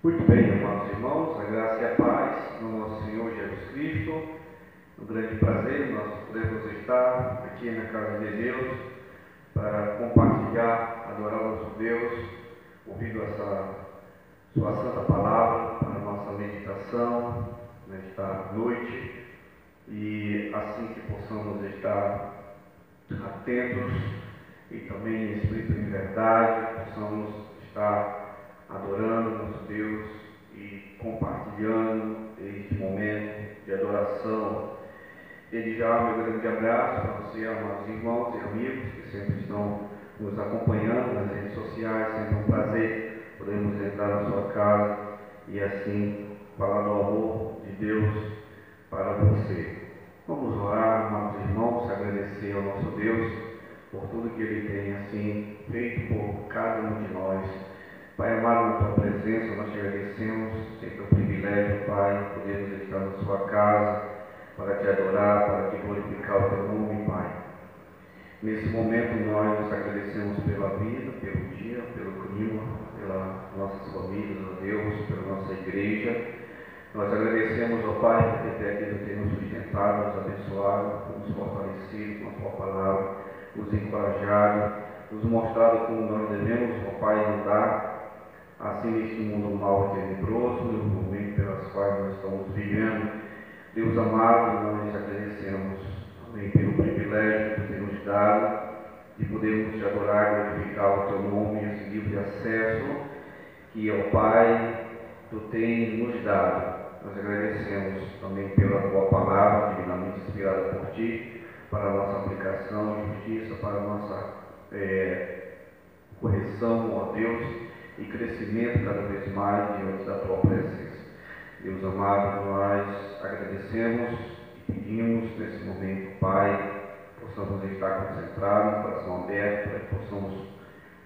Muito bem, amados irmãos, a graça e a paz no nosso Senhor Jesus Cristo. Um grande prazer nós podemos estar aqui na casa de Deus para compartilhar, adorar o nosso Deus, ouvindo essa sua santa palavra para a nossa meditação nesta noite e assim que possamos estar atentos e também em espírito de verdade, possamos estar adorando Deus e compartilhando este momento de adoração. Desde já, meu grande abraço para você, amados irmãos e amigos que sempre estão nos acompanhando nas redes sociais. Sempre um prazer podermos entrar na sua casa e assim falar do amor de Deus para você. Vamos orar, amados irmãos, agradecer ao nosso Deus por tudo que Ele tem assim feito por cada um de nós Pai amado, na tua presença, nós te agradecemos, sempre um privilégio, Pai, podermos estar na sua casa para te adorar, para te glorificar o teu nome, Pai. Nesse momento nós nos agradecemos pela vida, pelo dia, pelo clima, pelas nossas famílias, ó Deus, pela nossa igreja. Nós agradecemos, ó Pai, porque até aqui nos sustentado, nos abençoado, nos fortalecido com a tua palavra, nos encorajado, nos mostrado como nós devemos, ó Pai, andar assim neste mundo mal e tenebroso, no momento pelas quais nós estamos vivendo. Deus amado, nós agradecemos também pelo privilégio que ter nos dado de podermos te adorar e glorificar o teu nome e esse livre acesso que, ao Pai, tu tens nos dado. Nós agradecemos também pela tua palavra, divinamente inspirada por ti, para a nossa aplicação de justiça, para a nossa é, correção, ó Deus e crescimento cada vez mais diante da tua presença. Deus amado, nós agradecemos e pedimos nesse momento, Pai, possamos estar concentrados, coração aberto, para que possamos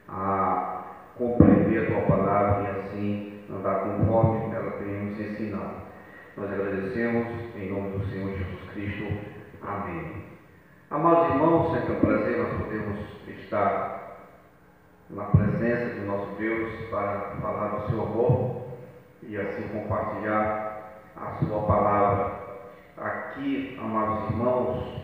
a, compreender a tua palavra e assim andar conforme ela tem nos ensinado. Nós agradecemos em nome do Senhor Jesus Cristo. Amém. Amados irmãos, sempre é um prazer nós podemos estar na presença de nosso Deus para falar do seu amor e assim compartilhar a sua palavra. Aqui, amados irmãos,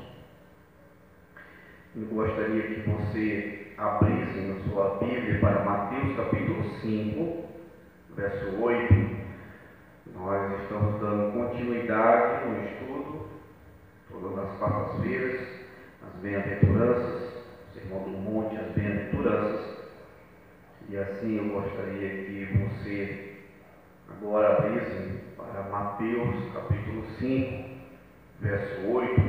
eu gostaria que você abrisse na sua Bíblia para Mateus capítulo 5, verso 8. Nós estamos dando continuidade no estudo, todas as quartas-feiras, as bem-aventuranças, Sermão do Monte, as bem-aventuranças. E assim eu gostaria que você agora abrisse para Mateus capítulo 5, verso 8.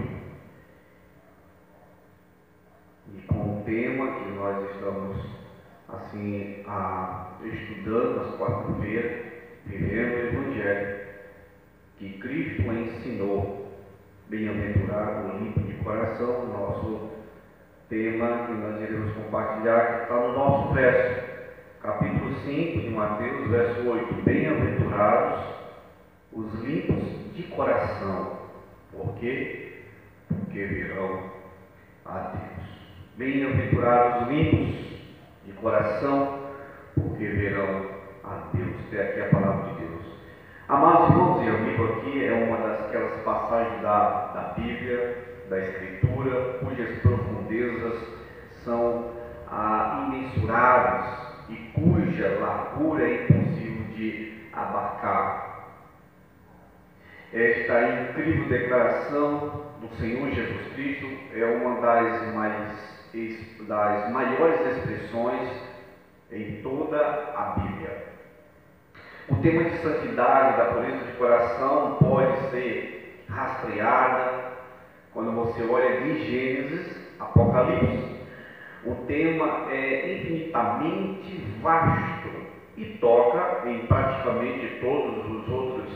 E com o tema que nós estamos assim a, estudando nas quarta-feiras, vivendo o Evangelho, que Cristo ensinou. Bem-aventurado limpo de coração, nosso tema que nós iremos compartilhar, que está no nosso verso capítulo 5 de Mateus, verso 8: Bem-aventurados os limpos de coração. Por quê? Porque virão a Deus. Bem-aventurados os limpos de coração, porque verão a Deus. Tem aqui a palavra de Deus. Amados irmãos e amigos, aqui é uma das passagens da, da Bíblia, da Escritura, cujas profundezas são ah, imensuráveis e cuja largura é impossível de abarcar. Esta incrível declaração do Senhor Jesus Cristo é uma das, mais, das maiores expressões em toda a Bíblia. O tema de santidade, da pureza de coração, pode ser rastreada quando você olha de Gênesis, Apocalipse. O tema é infinitamente vasto e toca em praticamente todos os outros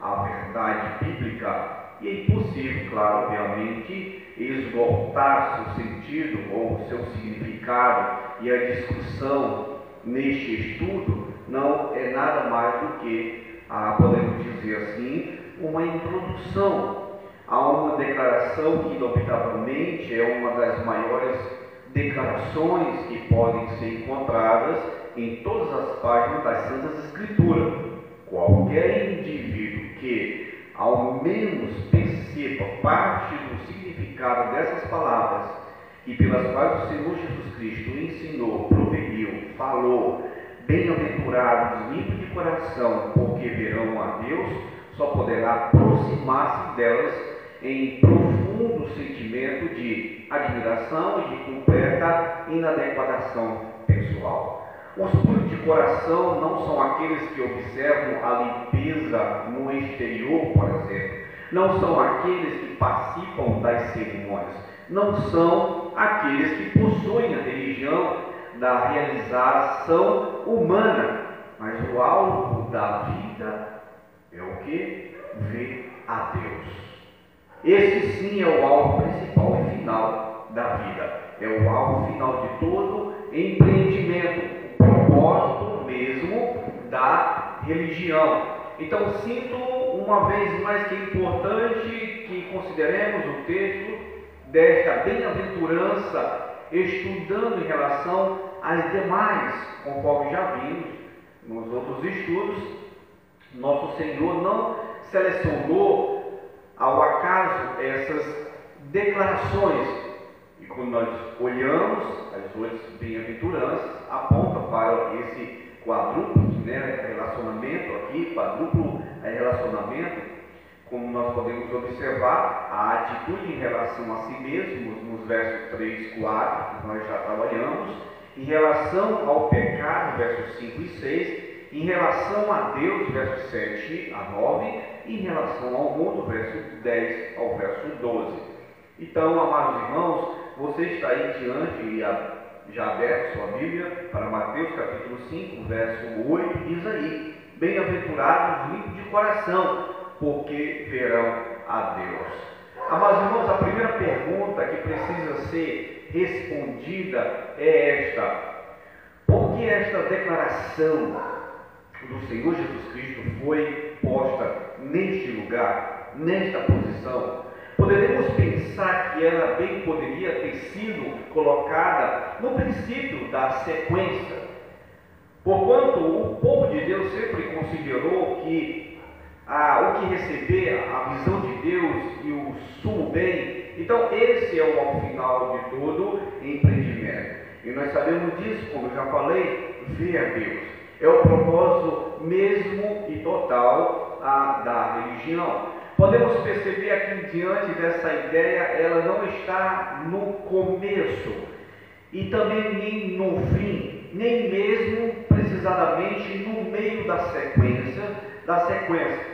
a verdade bíblica. E é impossível, claro, obviamente, esgotar seu sentido ou seu significado e a discussão neste estudo não é nada mais do que, ah, podemos dizer assim, uma introdução a uma declaração que, inobitavelmente, é uma das maiores declarações que podem ser encontradas em todas as páginas das Santas Escrituras. Qualquer indivíduo que, ao menos, perceba parte do significado dessas palavras e pelas quais o Senhor Jesus Cristo ensinou, proferiu, falou, bem-aventurados, limpos de coração, porque verão a Deus, só poderá aproximar-se delas em profundo sentimento de admiração e de completa inadequação pessoal. Os puros de coração não são aqueles que observam a limpeza no exterior, por exemplo. Não são aqueles que participam das cerimônias. Não são aqueles que possuem a religião da realização humana. Mas o alvo da vida é o que? Ver a Deus. Esse sim é o alvo principal e final da vida. É o alvo final de todo empreendimento propósito mesmo da religião. Então, sinto uma vez mais que é importante que consideremos o texto desta bem-aventurança, estudando em relação às demais, conforme já vimos nos outros estudos. Nosso Senhor não selecionou ao acaso essas declarações quando nós olhamos as oito bem-aventuranças, aponta para esse quadruplo né, relacionamento aqui, quadruplo relacionamento, como nós podemos observar, a atitude em relação a si mesmos, nos versos 3 e 4, que nós já trabalhamos, em relação ao pecado, versos 5 e 6, em relação a Deus, versos 7 a 9, e em relação ao mundo, verso 10 ao verso 12. Então, amados irmãos, você está aí diante e já aberto sua Bíblia para Mateus capítulo 5, verso 8, diz aí: Bem-aventurados limpos de coração, porque verão a Deus. Amados irmãos, a primeira pergunta que precisa ser respondida é esta: por que esta declaração do Senhor Jesus Cristo foi posta neste lugar, nesta posição? Poderemos pensar que ela bem poderia ter sido colocada no princípio da sequência, porquanto o povo de Deus sempre considerou que o que receber, a visão de Deus e o sumo bem, então esse é o final de todo empreendimento. E nós sabemos disso, como eu já falei, ver a Deus. É o propósito mesmo e total ah, da religião. Podemos perceber aqui diante dessa ideia, ela não está no começo e também nem no fim, nem mesmo precisamente no meio da sequência, da sequência.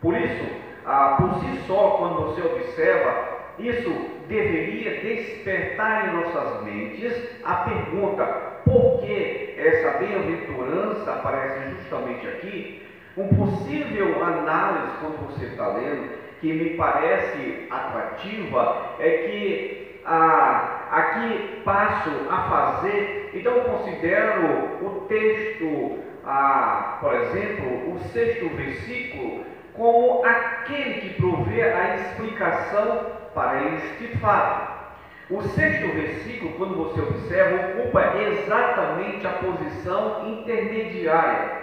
Por isso, ah, por si só, quando você observa, isso deveria despertar em nossas mentes a pergunta: por que essa bem-aventurança aparece justamente aqui? Um possível análise, quando você está lendo, que me parece atrativa, é que ah, aqui passo a fazer, então considero o texto, ah, por exemplo, o sexto versículo, como aquele que provê a explicação para este fato. O sexto versículo, quando você observa, ocupa exatamente a posição intermediária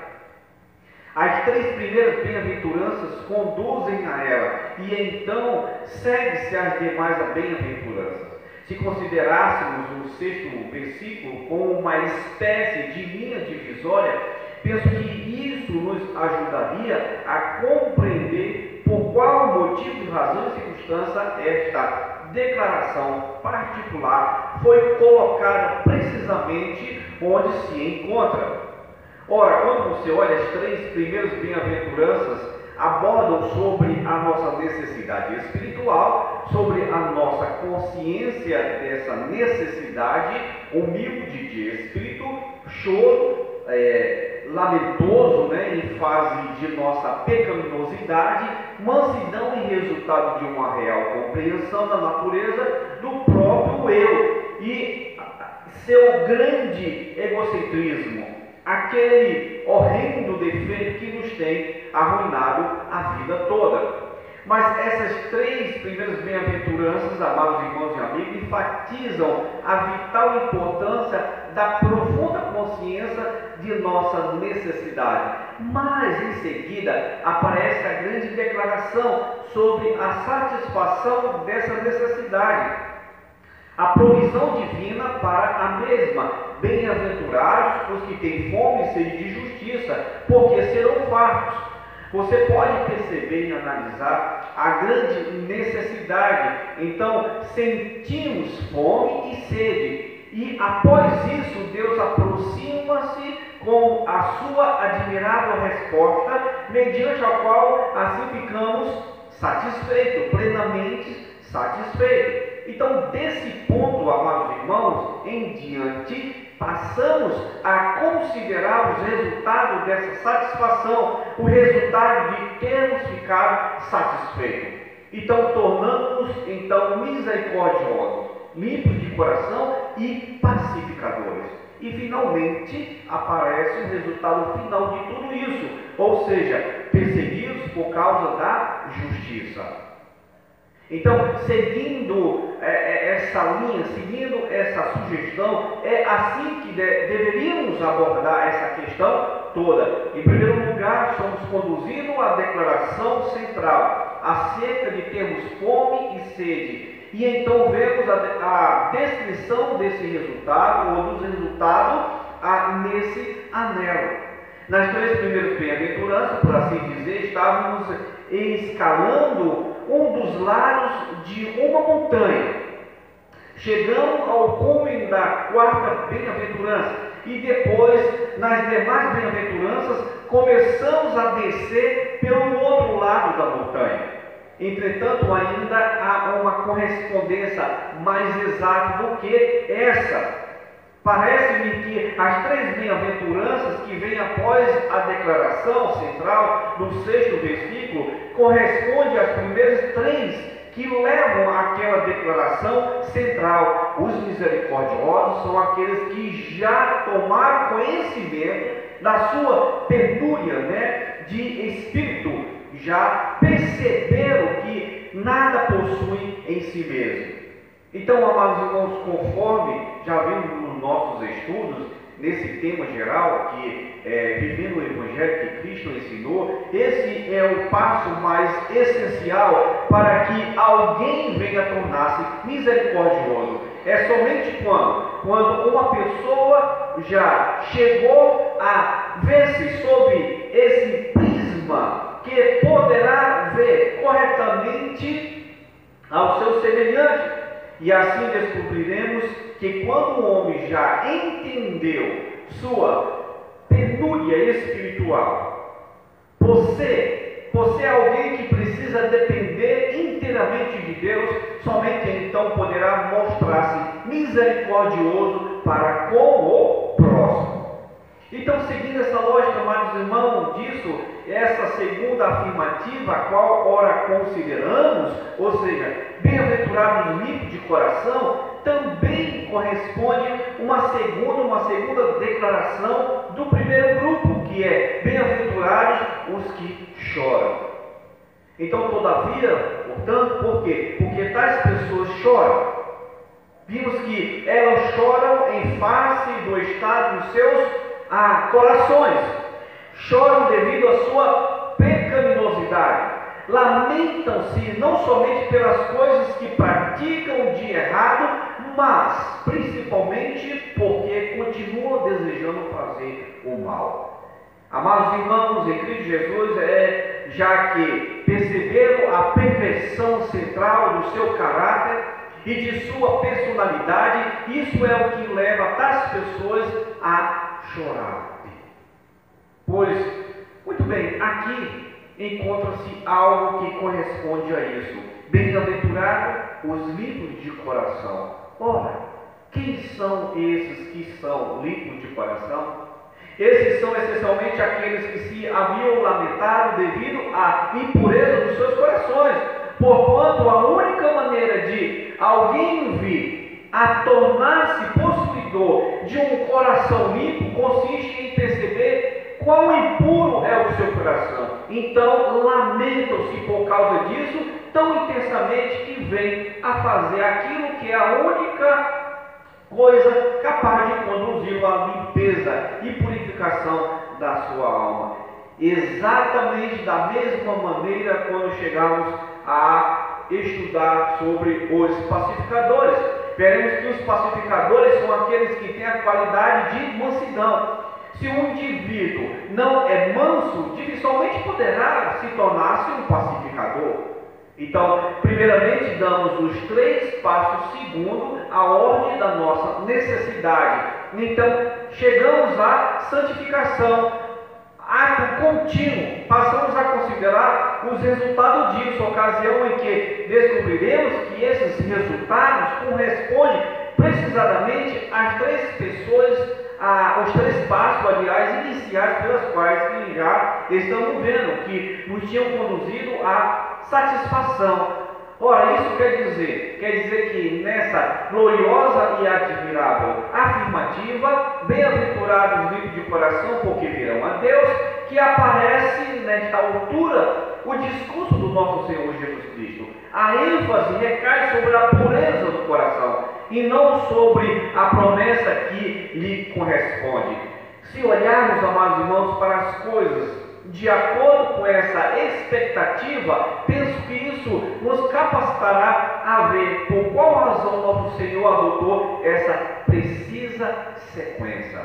as três primeiras bem-aventuranças conduzem a ela, e então segue-se as demais bem-aventuranças. Se considerássemos o sexto versículo como uma espécie de linha divisória, penso que isso nos ajudaria a compreender por qual motivo, razão e circunstância esta declaração particular foi colocada precisamente onde se encontra. Ora, quando você olha as três primeiras bem-aventuranças, abordam sobre a nossa necessidade espiritual, sobre a nossa consciência dessa necessidade humilde de espírito, choro, é, lamentoso, né, em fase de nossa pecaminosidade, mansidão e resultado de uma real compreensão da natureza do próprio eu e seu grande egocentrismo aquele horrendo defeito que nos tem arruinado a vida toda. Mas essas três primeiras bem-aventuranças, amados irmãos e amigos, enfatizam a vital importância da profunda consciência de nossa necessidade. Mas em seguida aparece a grande declaração sobre a satisfação dessa necessidade, a provisão divina para a mesma. Bem-aventurados os que têm fome e sede de justiça, porque serão fartos. Você pode perceber e analisar a grande necessidade. Então, sentimos fome e sede. E após isso, Deus aproxima-se com a sua admirável resposta, mediante a qual assim ficamos satisfeitos, plenamente satisfeitos. Então, desse ponto, amados irmãos, em diante, passamos a considerar os resultados dessa satisfação, o resultado de termos ficado satisfeitos. Então, tornamos-nos então misericordiosos, limpos de coração e pacificadores. E finalmente aparece o resultado final de tudo isso, ou seja, perseguidos por causa da justiça. Então, seguindo é, é, essa linha, seguindo essa sugestão, é assim que de, deveríamos abordar essa questão toda. Em primeiro lugar, somos conduzidos à declaração central acerca de termos fome e sede. E então vemos a, a descrição desse resultado, ou dos resultados, a, nesse anelo. Nas três primeiras bem-aventuranças, por assim dizer, estávamos escalando um dos lados de uma montanha. Chegamos ao cume da quarta bem-aventurança e depois, nas demais bem-aventuranças, começamos a descer pelo outro lado da montanha. Entretanto, ainda há uma correspondência mais exata do que essa Parece-me que as três bem-aventuranças que vêm após a declaração central do sexto versículo correspondem às primeiras três que levam àquela declaração central. Os misericordiosos são aqueles que já tomaram conhecimento da sua penúria né, de espírito, já perceberam que nada possuem em si mesmo. Então, amados irmãos, conforme já vimos nos nossos estudos, nesse tema geral, que é vivendo o Evangelho que Cristo ensinou, esse é o passo mais essencial para que alguém venha tornar-se misericordioso. É somente quando, quando uma pessoa já chegou a ver-se sob esse prisma que poderá ver corretamente ao seu semelhante e assim descobriremos que quando o homem já entendeu sua penúria espiritual, você, você é alguém que precisa depender inteiramente de Deus, somente então poderá mostrar-se misericordioso para com o próximo. Então, seguindo essa lógica, amados irmãos, disso, essa segunda afirmativa, a qual ora consideramos, ou seja, bem-aventurados limpos de coração, também corresponde uma segunda, uma segunda declaração do primeiro grupo, que é bem-aventurados os que choram. Então, todavia, portanto, por quê? Porque tais pessoas choram. Vimos que elas choram em face do estado dos seus a corações, choram devido à sua pecaminosidade, lamentam-se não somente pelas coisas que praticam de errado, mas principalmente porque continuam desejando fazer o mal. Amados irmãos, em Cristo Jesus, é, já que perceberam a perfeição central do seu caráter e de sua personalidade, isso é o que leva tais pessoas a chorar. Pois, muito bem, aqui encontra-se algo que corresponde a isso. Bem-aventurado os limpos de coração. Ora, quem são esses que são limpos de coração? Esses são essencialmente aqueles que se haviam lamentado devido à impureza dos seus corações, porquanto a única maneira de alguém vir a tornar-se possuidor de um coração limpo consiste em perceber quão impuro é o seu coração. Então, lamentam-se por causa disso tão intensamente que vem a fazer aquilo que é a única coisa capaz de conduzi-lo à limpeza e purificação da sua alma. Exatamente da mesma maneira quando chegamos a estudar sobre os pacificadores. Veremos que os pacificadores são aqueles que têm a qualidade de mansidão. Se um indivíduo não é manso, dificilmente poderá se tornar-se um pacificador. Então, primeiramente, damos os três passos segundo a ordem da nossa necessidade. Então, chegamos à santificação, ato contínuo. Passamos a considerar os resultados disso, ocasião em que descobriremos que esses resultados correspondem precisadamente às três pessoas ah, os três passos, aliás, iniciais pelas quais que já estamos vendo, que nos tinham conduzido à satisfação. Ora, isso quer dizer, quer dizer que nessa gloriosa e admirável afirmativa, bem-aventurados livres de coração, porque virão a Deus, que aparece nesta altura o discurso do nosso Senhor Jesus Cristo. A ênfase recai sobre a pureza do coração e não sobre a promessa que lhe corresponde. Se olharmos, amados irmãos, para as coisas de acordo com essa expectativa, penso que isso nos capacitará a ver por qual razão nosso Senhor adotou essa precisa sequência.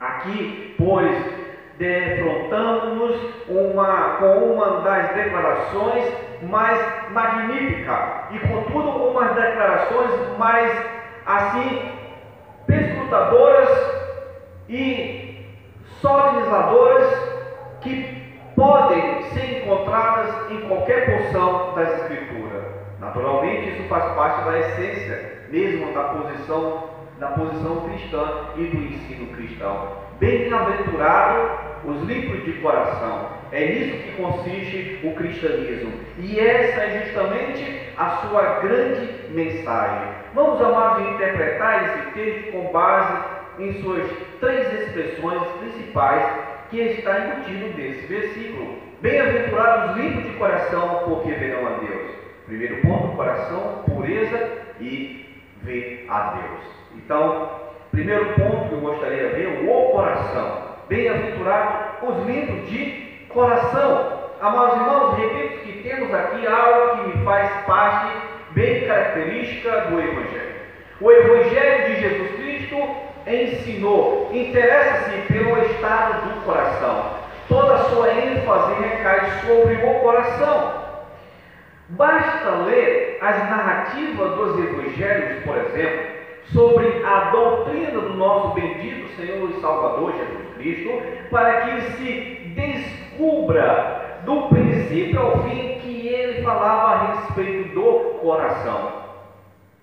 Aqui, pois, defrontamos uma, com uma das declarações mais magnífica e contudo uma das declarações mais assim perscrutadoras e solenizadoras que podem ser encontradas em qualquer porção das Escrituras. Naturalmente, isso faz parte da essência mesmo da posição, da posição cristã e do ensino cristão. Bem-aventurado os limpos de coração. É nisso que consiste o cristianismo. E essa é justamente a sua grande mensagem. Vamos, amados, interpretar esse texto com base em suas três expressões principais que está embutido nesse versículo. Bem-aventurados os limpos de coração, porque verão a Deus. Primeiro ponto, coração, pureza e ver a Deus. Então, primeiro ponto que eu gostaria de ver, o coração. Bem-aventurados os limpos de coração. Amados irmãos, repito que temos aqui algo que me faz parte bem característica do Evangelho. O Evangelho de Jesus Cristo ensinou, interessa-se pelo estado do coração. Toda a sua ênfase recai sobre o coração. Basta ler as narrativas dos evangelhos, por exemplo, sobre a doutrina do nosso bendito Senhor e Salvador Jesus Cristo, para que se descubra do princípio ao fim que ele falava a respeito do coração.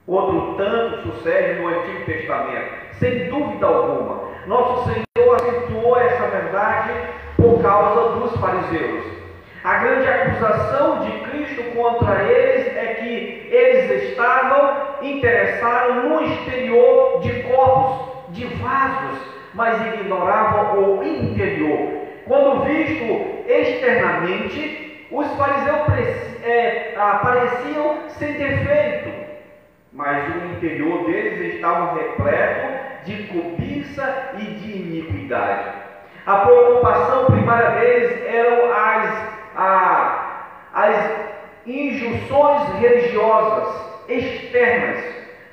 Outro tanto sucede no Antigo Testamento sem dúvida alguma. Nosso Senhor acentuou essa verdade por causa dos fariseus. A grande acusação de Cristo contra eles é que eles estavam interessados no exterior de corpos, de vasos, mas ignoravam o interior. Quando visto externamente, os fariseus é, apareciam sem defeito, mas o interior deles estava repleto de cobiça e de iniquidade. A preocupação primária deles eram as, a, as injunções religiosas externas.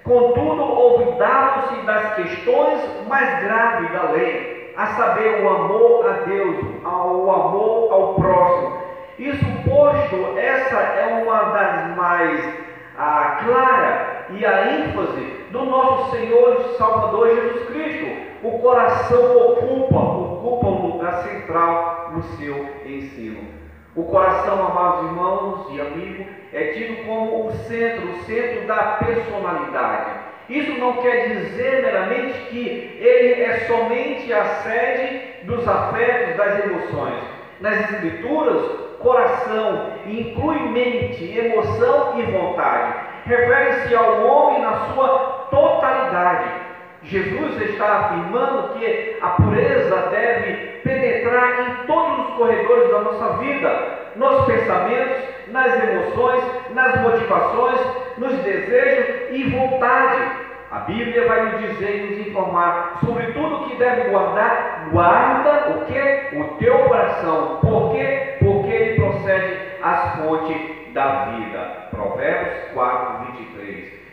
Contudo, olvidavam-se das questões mais graves da lei, a saber, o amor a Deus, o amor ao próximo. Isso posto, essa é uma das mais ah, clara e a ênfase do nosso Senhor e Salvador Jesus Cristo. O coração ocupa, ocupa um lugar central no seu ensino. O coração, amados irmãos e amigos, é tido como o centro, o centro da personalidade. Isso não quer dizer meramente que ele é somente a sede dos afetos, das emoções. Nas Escrituras, coração inclui mente, emoção e vontade refere-se ao homem na sua totalidade. Jesus está afirmando que a pureza deve penetrar em todos os corredores da nossa vida, nos pensamentos, nas emoções, nas motivações, nos desejos e vontade. A Bíblia vai nos dizer e nos informar sobre tudo que deve guardar. Guarda o que? O teu coração. Por quê? Porque ele procede às fontes da vida. Provérbios 4, 23.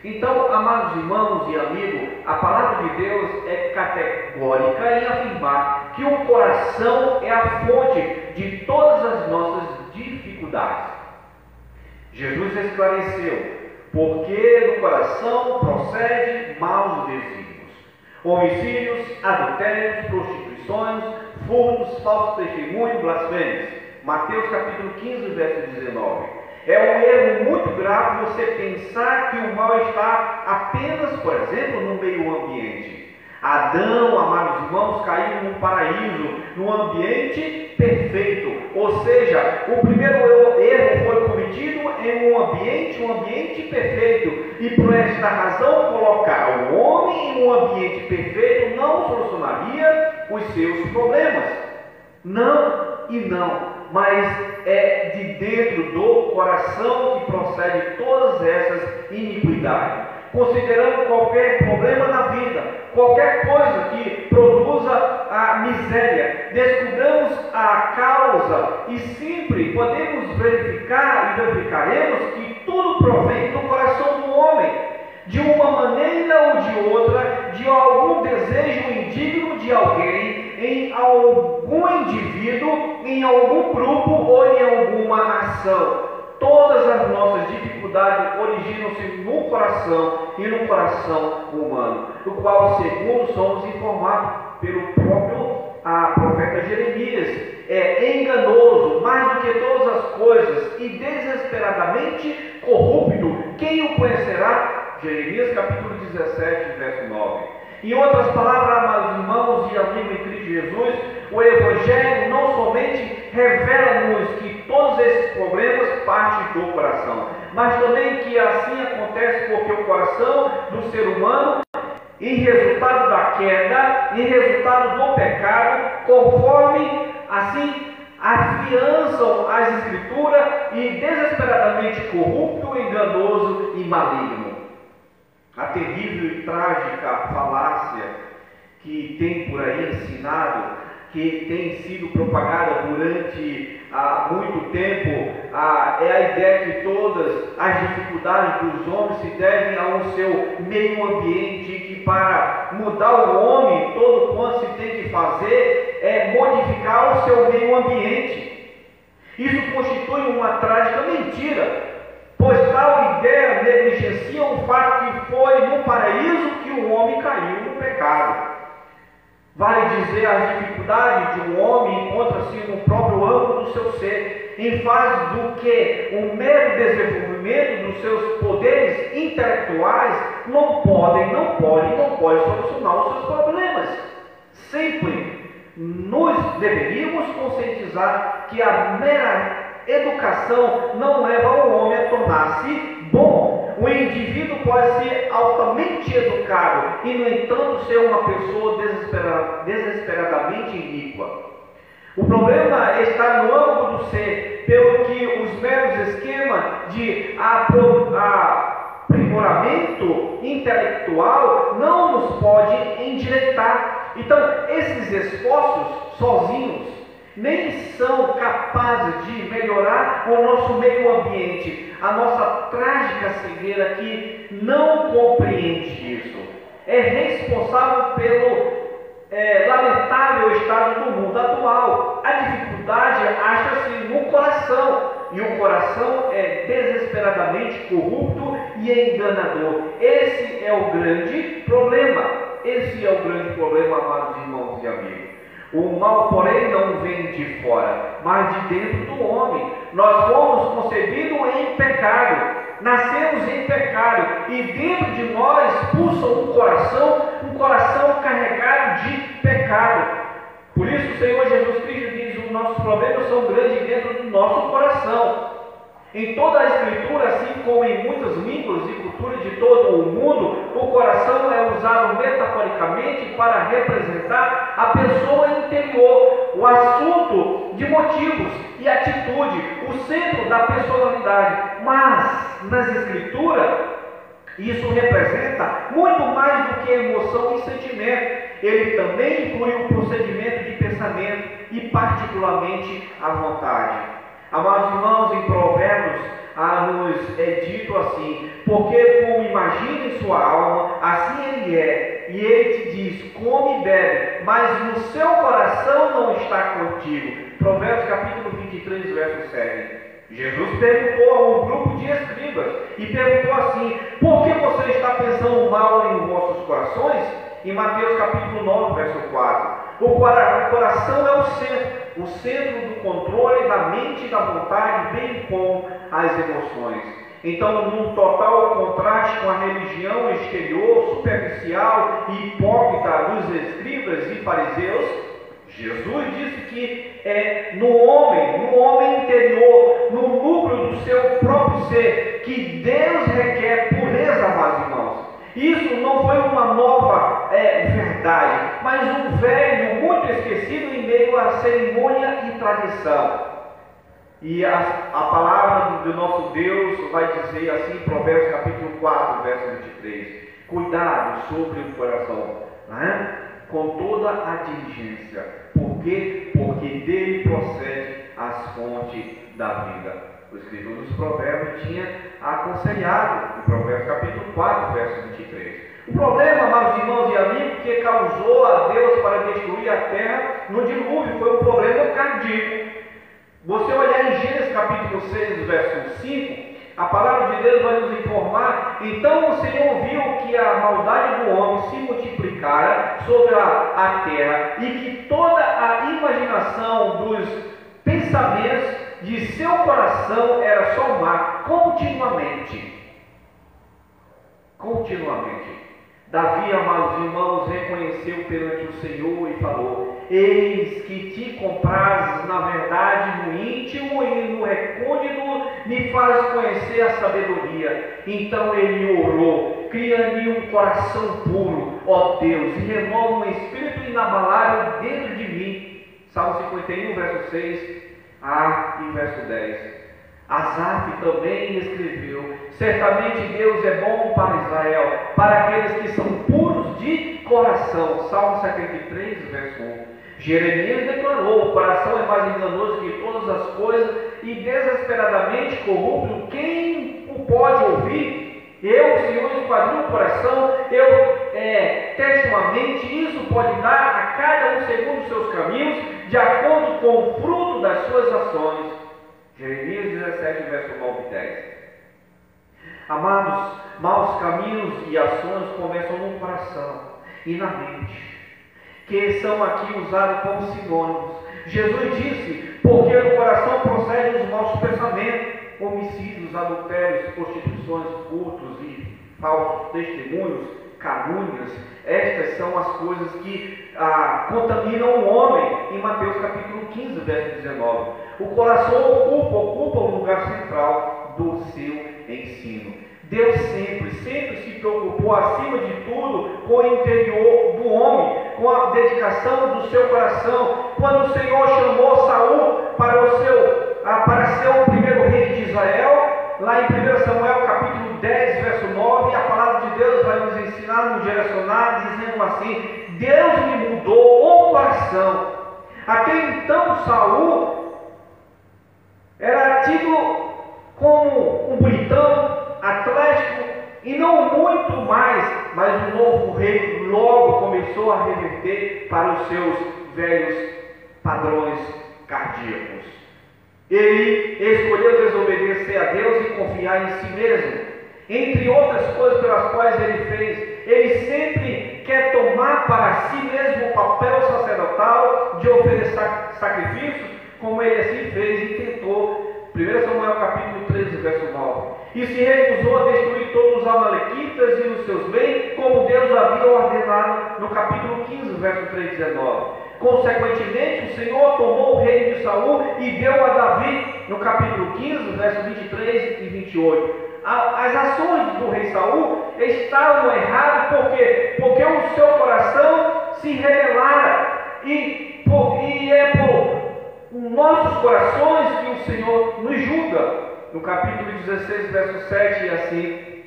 Então, amados irmãos e amigos, a palavra de Deus é categórica em afirmar que o coração é a fonte de todas as nossas dificuldades. Jesus esclareceu, porque do coração procede maus desígnios, homicídios, adultérios, prostituições, furtos, falsos testemunhos, blasfêmias. Mateus capítulo 15, verso 19. É um erro muito grave você pensar que o mal está apenas, por exemplo, no meio ambiente. Adão, amados irmãos, caiu num paraíso, num ambiente perfeito. Ou seja, o primeiro erro foi cometido em um ambiente, um ambiente perfeito. E por esta razão, colocar o homem em um ambiente perfeito não solucionaria os seus problemas. Não e não mas é de dentro do coração que procede todas essas iniquidades. Considerando qualquer problema na vida, qualquer coisa que produza a miséria, descobramos a causa e sempre podemos verificar e verificaremos que tudo provém do coração do homem de uma maneira ou de outra, de algum desejo indigno de alguém, em algum indivíduo, em algum grupo ou em alguma ação. Todas as nossas dificuldades originam-se no coração e no coração humano, do qual, segundo somos informados pelo próprio a profeta Jeremias, é enganoso mais do que todas as coisas e desesperadamente corrupto. Quem o conhecerá? Jeremias capítulo 17, verso 9. Em outras palavras, amados irmãos e amigos em Cristo Jesus, o Evangelho não somente revela-nos que todos esses problemas partem do coração, mas também que assim acontece porque o coração do ser humano, em resultado da queda, em resultado do pecado, conforme assim afiançam as escrituras e desesperadamente corrupto, enganoso e maligno a terrível e trágica falácia que tem por aí ensinado, que tem sido propagada durante há muito tempo, é a ideia que todas as dificuldades dos homens se devem ao seu meio ambiente, que para mudar o homem, todo quanto se tem que fazer é modificar o seu meio ambiente. Isso constitui uma trágica mentira, pois tal ideia negligencia o fato que foi no paraíso que o homem caiu no pecado. Vale dizer, a dificuldade de um homem encontra-se no próprio âmbito do seu ser, em fase do que o mero desenvolvimento dos seus poderes intelectuais não podem, não podem, não podem solucionar os seus problemas. Sempre nos deveríamos conscientizar que a mera Educação não leva o homem a tornar-se bom. O indivíduo pode ser altamente educado e, no entanto, ser uma pessoa desesperadamente iníqua. O problema está no âmbito do ser, pelo que os meros esquemas de aprimoramento intelectual não nos pode endireitar. Então, esses esforços sozinhos nem são capazes de melhorar o nosso meio ambiente, a nossa trágica cegueira que não compreende isso. É responsável pelo é, lamentável estado do mundo atual. A dificuldade acha-se no coração, e o coração é desesperadamente corrupto e enganador. Esse é o grande problema. Esse é o grande problema, amados irmãos e amigos. O mal, porém, não vem de fora, mas de dentro do homem. Nós fomos concebidos em pecado, nascemos em pecado, e dentro de nós pulsa um coração, um coração carregado de pecado. Por isso o Senhor Jesus Cristo diz: os nossos problemas são grandes dentro do nosso coração. Em toda a Escritura, assim como em muitas línguas e culturas de todo o mundo, o coração é usado metaforicamente para representar a pessoa interior, o assunto de motivos e atitude, o centro da personalidade. Mas, nas Escrituras, Isso representa muito mais do que emoção e sentimento. Ele também inclui o procedimento de pensamento e, particularmente, a vontade. Amados irmãos, em Provérbios, a nos é dito assim: porque como imagina em sua alma, assim ele é, e ele te diz: come e bebe, mas no seu coração não está contigo. Provérbios capítulo 23, verso 7. Jesus perguntou a um grupo de escribas e perguntou assim: Por que você está pensando mal em vossos corações? Em Mateus capítulo 9, verso 4. O coração é o centro, o centro do controle da mente e da vontade, bem como as emoções. Então, num total contraste com a religião exterior, superficial e hipócrita dos escribas e fariseus, Jesus disse que é no homem, no homem interior, no núcleo do seu próprio ser, que Deus requer pureza, amados irmãos. Isso não foi uma nova é, verdade, mas um velho muito esquecido em meio à cerimônia e tradição. E a, a palavra do nosso Deus vai dizer assim, Provérbios capítulo 4, verso 23. Cuidado sobre o coração, né? com toda a diligência. Por quê? Porque dele procede as fontes da vida o escritor dos Provérbios tinha aconselhado, em Provérbios capítulo 4, verso 23. O problema, amados irmãos e amigos, que causou a Deus para destruir a terra no dilúvio foi um problema cardíaco. Você olhar em Gênesis capítulo 6, verso 5, a palavra de Deus vai nos informar. Então o Senhor viu que a maldade do homem se multiplicara sobre a, a terra e que toda a imaginação dos pensamentos de seu coração era só mar continuamente. Continuamente. Davi, amados irmãos, reconheceu perante o Senhor e falou: Eis que te comprazes na verdade no íntimo e no recôndito, me faz conhecer a sabedoria. Então ele orou: Cria-me um coração puro, ó Deus, e renova um espírito inabalável dentro de mim. Salmo 51, verso 6. A e verso 10. Asaf também escreveu: Certamente Deus é bom para Israel, para aqueles que são puros de coração. Salmo 73, verso 1. Jeremias declarou: O coração é mais enganoso que todas as coisas e desesperadamente corrupto. Quem o pode ouvir? Eu, Senhor, esquadrinho o coração, eu é, testo a mente, isso pode dar a cada um segundo os seus caminhos, de acordo com o fruto das suas ações. Jeremias 17, verso 9 e 10. Amados, maus caminhos e ações começam no coração e na mente, que são aqui usados como sinônimos. Jesus disse: porque do coração procedem os nossos pensamentos homicídios, adultérios, prostituições, furtos e falsos testemunhos, calúnias, estas são as coisas que ah, contaminam o homem, em Mateus capítulo 15, verso 19. O coração ocupa, ocupa o lugar central do seu ensino. Deus sempre, sempre se preocupou, acima de tudo, com o interior do homem, com a dedicação do seu coração. Quando o Senhor chamou Saul para o seu apareceu o primeiro rei de Israel, lá em 1 Samuel capítulo 10, verso 9, a palavra de Deus vai nos ensinar, nos direcionar, dizendo assim: Deus me mudou o coração. Até então Saul era tido como um bonitão, atlético, e não muito mais, mas o novo rei logo começou a reverter para os seus velhos padrões cardíacos. Ele escolheu desobedecer a Deus e confiar em si mesmo. Entre outras coisas pelas quais ele fez, ele sempre quer tomar para si mesmo o papel sacerdotal de oferecer sacrifícios, como ele assim fez e tentou. 1 Samuel capítulo 13, verso 9. E se recusou a destruir todos os amalequitas e os seus bens, como Deus havia ordenado no capítulo 15, verso 3, 19. Consequentemente, o Senhor tomou o reino de Saul e deu a Davi, no capítulo 15, versos 23 e 28. As ações do rei Saul estavam erradas porque, porque o seu coração se rebelara. E, por, e é por nossos corações que o Senhor nos julga. No capítulo 16, verso 7, e assim.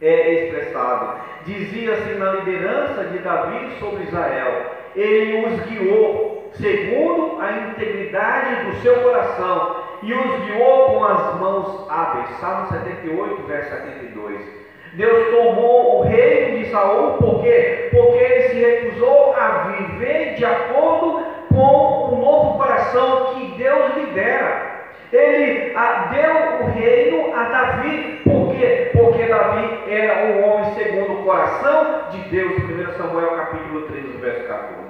é expressado. Dizia-se na liderança de Davi sobre Israel: Ele os guiou segundo a integridade do seu coração e os guiou com as mãos hábeis. Salmo 78, verso 72. Deus tomou o reino de Saul porque porque ele se recusou a viver de acordo com o novo coração que Deus lhe dera. Ele deu o reino a Davi, por quê? Porque Davi era um homem segundo o coração de Deus, 1 Samuel capítulo 3, verso 14.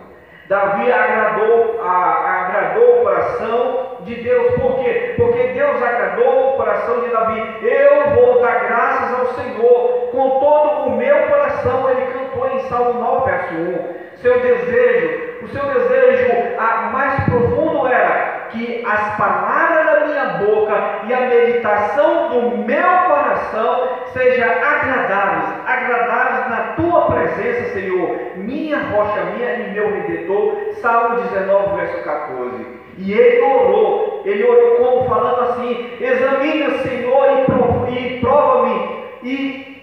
Davi agradou, a, agradou o coração de Deus, por quê? Porque Deus agradou o coração de Davi. Eu vou dar graças ao Senhor com todo o meu coração. Ele cantou em Salmo 9, verso 1. Seu desejo, o seu desejo mais profundo era que as palavras da minha boca e a meditação do meu coração sejam agradáveis, agradáveis na tua presença, Senhor, minha rocha, minha e meu redentor. Salmo 19, verso 14. E ele orou, ele orou como falando assim: examina, Senhor, e prova-me, e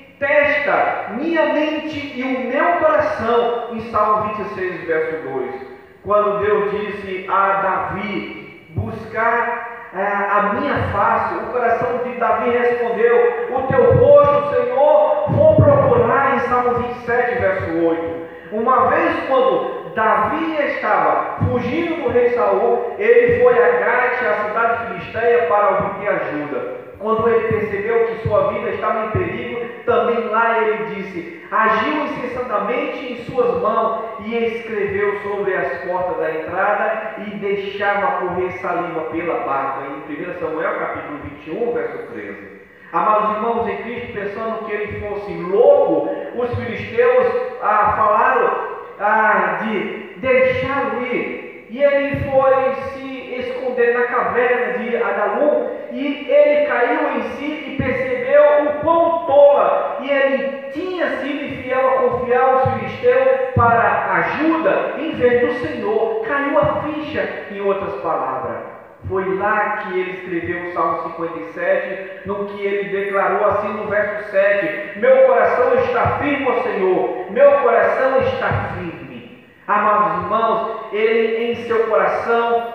minha mente e o meu coração, em Salmo 26, verso 2. Quando Deus disse a Davi buscar é, a minha face, o coração de Davi respondeu: O teu rosto, Senhor, vou procurar, em Salmo 27, verso 8. Uma vez, quando Davi estava fugindo do rei Saul, ele foi a Gate, a cidade filisteia, para obter ajuda. Quando ele percebeu que sua vida estava em perigo, também lá ele disse: Agiu incessantemente em suas mãos e escreveu sobre as portas da entrada e deixava correr saliva pela barca. Em 1 Samuel capítulo 21, verso 13. Amados irmãos em Cristo, pensando que ele fosse louco, os filisteus ah, falaram ah, de deixá-lo ir. E ele foi se esconder na caverna de Adalum e ele caiu em si e percebeu o quão tola e ele tinha sido infiel a confiar aos filisteus para ajuda em vez do Senhor. Caiu a ficha, em outras palavras. Foi lá que ele escreveu o Salmo 57, no que ele declarou assim no verso 7: Meu coração está firme, ó Senhor, meu coração está firme. Amados irmãos, ele em seu coração,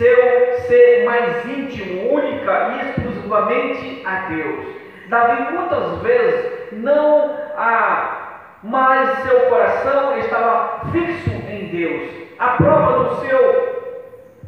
seu ser mais íntimo, única e exclusivamente a Deus. Davi muitas vezes não há, mas seu coração estava fixo em Deus. A prova do seu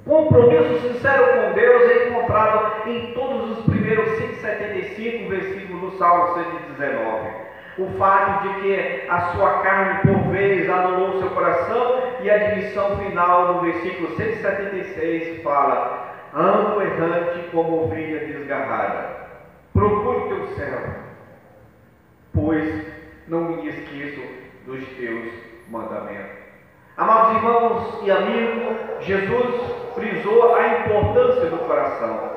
Compromisso sincero com Deus é encontrado em todos os primeiros 175 versículos do Salmo 119. O fato de que a sua carne por vezes anulou seu coração e a admissão final no versículo 176 fala: Ando errante como ovelha desgarrada. Procure teu céu, pois não me esqueço dos teus mandamentos. Amados irmãos e amigos, Jesus frisou a importância do coração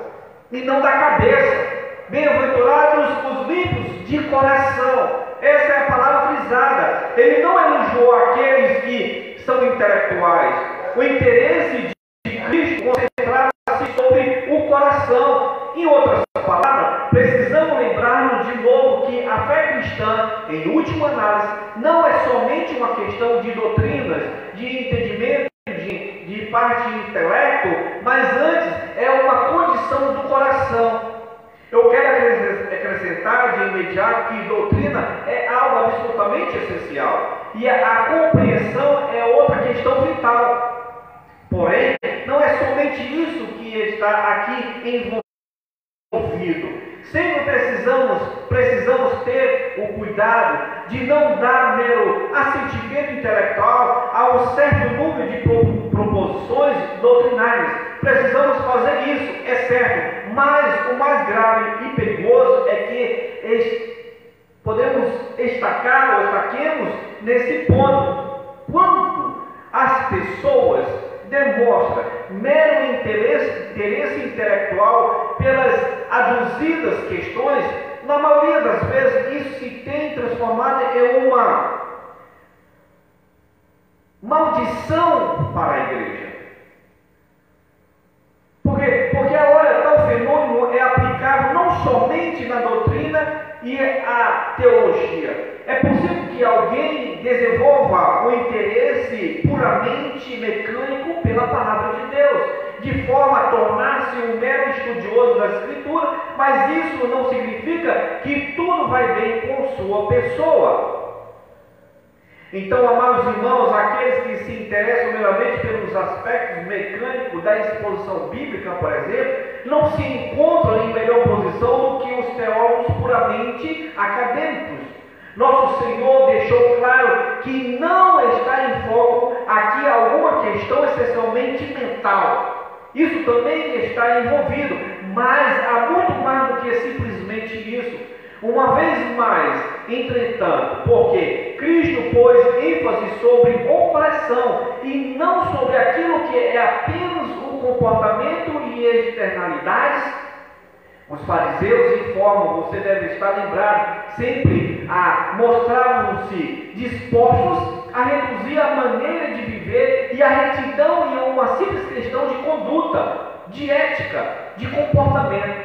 e não da cabeça. Bem-aventurados os limpos de coração. Essa é a palavra frisada. Ele não elogiou aqueles que são intelectuais. O interesse de Cristo concentrava-se sobre o coração. Em outras palavras, precisamos lembrar-nos de novo que a fé cristã, em última análise, não é somente uma questão de doutrinas, de entendimento de parte de intelecto, mas antes é uma condição do coração. Eu quero acrescentar de imediato que doutrina é algo absolutamente essencial e a compreensão é outra questão vital. Porém, não é somente isso que está aqui envolvido. Sempre precisamos, precisamos ter o cuidado de não dar mero assentimento intelectual a um certo número de proposições doutrinárias. Precisamos fazer isso, é certo, mas o mais grave e perigoso é que podemos destacar ou estaquemos nesse ponto. Quando as pessoas demonstram mero interesse, interesse intelectual pelas aduzidas questões, na maioria das vezes isso se tem transformado em uma maldição para a igreja. Por quê? Porque agora tal fenômeno é aplicável não somente na doutrina e a teologia. É possível que alguém desenvolva o interesse puramente mecânico pela palavra de Deus, de forma a tornar-se um mero estudioso da Escritura, mas isso não significa que tudo vai bem com sua pessoa. Então, amados irmãos, aqueles que se interessam meramente pelos aspectos mecânicos da exposição bíblica, por exemplo, não se encontram em melhor posição do que os teólogos puramente acadêmicos. Nosso Senhor deixou claro que não está em foco aqui alguma questão essencialmente mental. Isso também está envolvido, mas há muito mais do que simplesmente isso. Uma vez mais, entretanto, porque Cristo pôs ênfase sobre opressão e não sobre aquilo que é apenas o comportamento e externalidades, os fariseus informam, você deve estar lembrado, sempre a mostravam-se dispostos a reduzir a maneira de viver e a retidão em uma simples questão de conduta, de ética, de comportamento.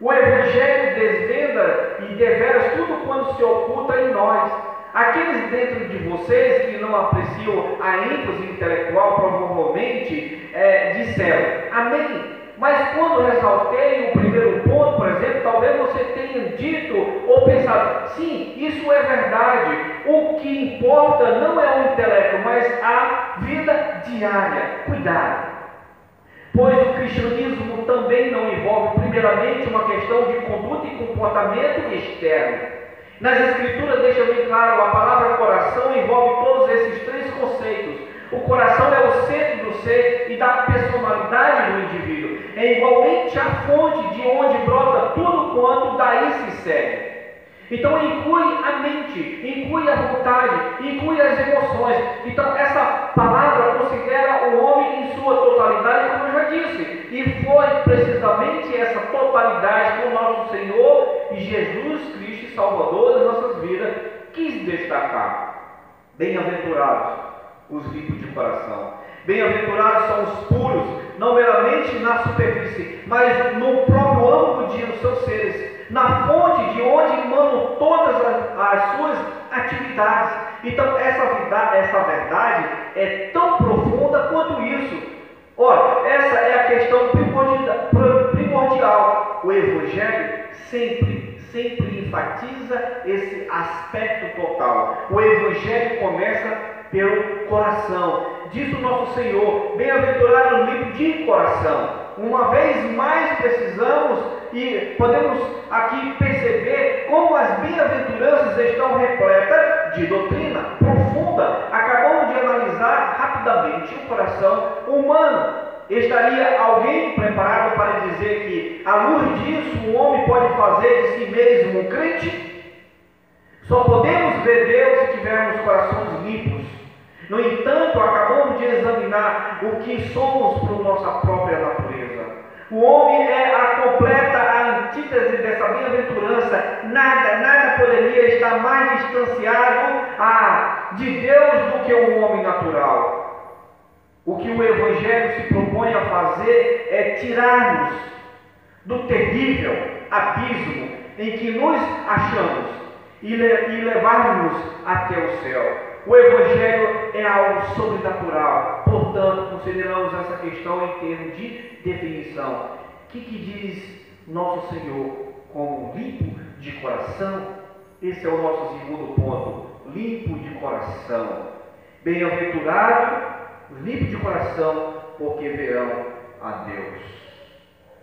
O Evangelho desvenda e deveras tudo quanto se oculta em nós. Aqueles dentro de vocês que não apreciam a ênfase intelectual, provavelmente é, disseram Amém. Mas quando ressaltei o primeiro ponto, por exemplo, talvez você tenha dito ou pensado: sim, isso é verdade. O que importa não é o intelecto, mas a vida diária. Cuidado. Pois o cristianismo também não envolve, primeiramente, uma questão de conduta e comportamento externo. Nas Escrituras deixa bem claro, a palavra coração envolve todos esses três conceitos. O coração é o centro do ser e da personalidade do indivíduo. É igualmente a fonte de onde brota tudo quanto daí se segue. Então inclui a mente, inclui a vontade, inclui as emoções. Então essa palavra considera o homem em sua totalidade, como eu já disse. E foi precisamente essa totalidade que o nosso Senhor e Jesus Cristo, Salvador das nossas vidas, quis destacar. Bem-aventurados os limpos de coração. Bem-aventurados são os puros, não meramente na superfície, mas no próprio âmbito de seus seres na fonte de onde emanam todas as, as suas atividades. Então, essa essa verdade é tão profunda quanto isso. Olha, essa é a questão primordial. O Evangelho sempre, sempre enfatiza esse aspecto total. O Evangelho começa pelo coração. Diz o nosso Senhor: bem-aventurado o livro de coração. Uma vez mais precisamos e podemos aqui perceber como as bem-aventuranças estão repletas de doutrina profunda. Acabamos de analisar rapidamente o coração humano. Estaria alguém preparado para dizer que, à luz disso, o homem pode fazer de si mesmo um crente? Só podemos ver Deus se tivermos corações limpos. No entanto, acabamos de examinar o que somos por nossa própria natureza. O homem é a completa antítese dessa bem-aventurança. Nada, nada poderia estar mais distanciado a, de Deus do que o homem natural. O que o Evangelho se propõe a fazer é tirar-nos do terrível abismo em que nos achamos e, e levar-nos até o céu. O Evangelho é algo sobrenatural. Portanto, consideramos essa questão em termos de definição. O que, que diz nosso Senhor como limpo de coração? Esse é o nosso segundo ponto. Limpo de coração. Bem-aventurado, limpo de coração, porque verão a Deus.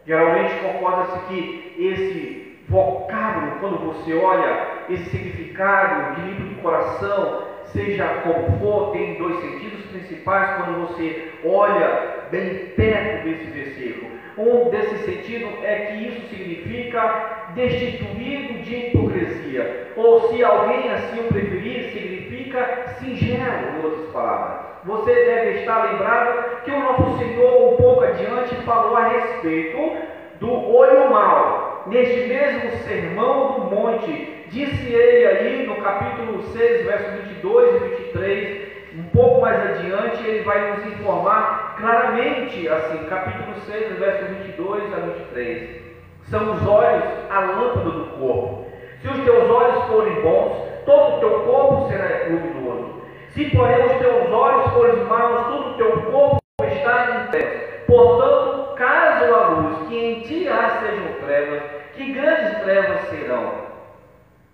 Geralmente concorda-se que esse vocábulo, quando você olha esse significado de limpo de coração, seja como for, tem dois sentidos principais quando você olha bem perto desse versículo. Um desses sentidos é que isso significa destituído de hipocrisia, ou se alguém assim o preferir, significa singelo, em outras palavras. Você deve estar lembrado que o nosso Senhor, um pouco adiante, falou a respeito do olho mau. Neste mesmo sermão do monte, disse ele aí no capítulo 6, versos 22 e 23, um pouco mais adiante, ele vai nos informar claramente, assim, capítulo 6, versos 22 a 23. São os olhos a lâmpada do corpo. Se os teus olhos forem bons, todo o teu corpo será luminoso. Se, porém, os teus olhos forem maus, todo o teu corpo está em trevas. Portanto, caso a luz que em ti há sejam trevas, que grandes trevas serão.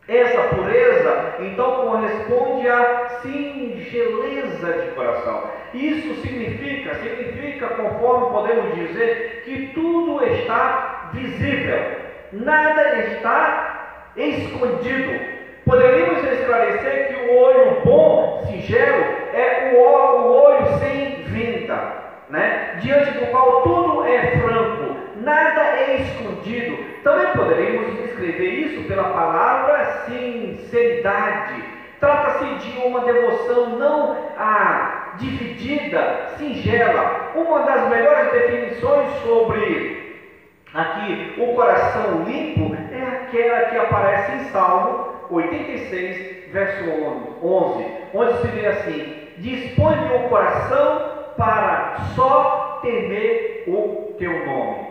Essa pureza, então, corresponde à singeleza de coração. Isso significa, significa, conforme podemos dizer, que tudo está visível, nada está escondido. Poderíamos esclarecer que o olho bom, singelo, é o, olho sem venda, né? diante do qual tudo é franco, nada é escondido. Também poderíamos descrever isso pela palavra sinceridade. Trata-se de uma devoção não ah, dividida, singela. Uma das melhores definições sobre aqui o coração limpo é aquela que aparece em Salmo 86, verso 11, onde se vê assim: Dispõe o coração para só temer o teu nome.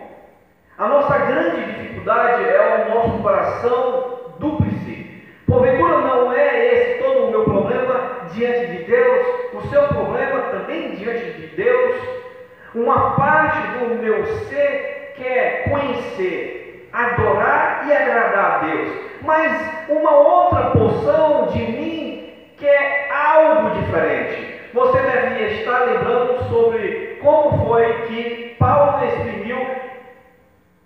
A nossa grande dificuldade é o nosso coração dúplice. Porventura não é esse todo o meu problema diante de Deus, o seu problema também diante de Deus. Uma parte do meu ser quer conhecer, adorar e agradar a Deus, mas uma outra porção de mim quer algo diferente. Você devia estar lembrando sobre como foi que Paulo exprimiu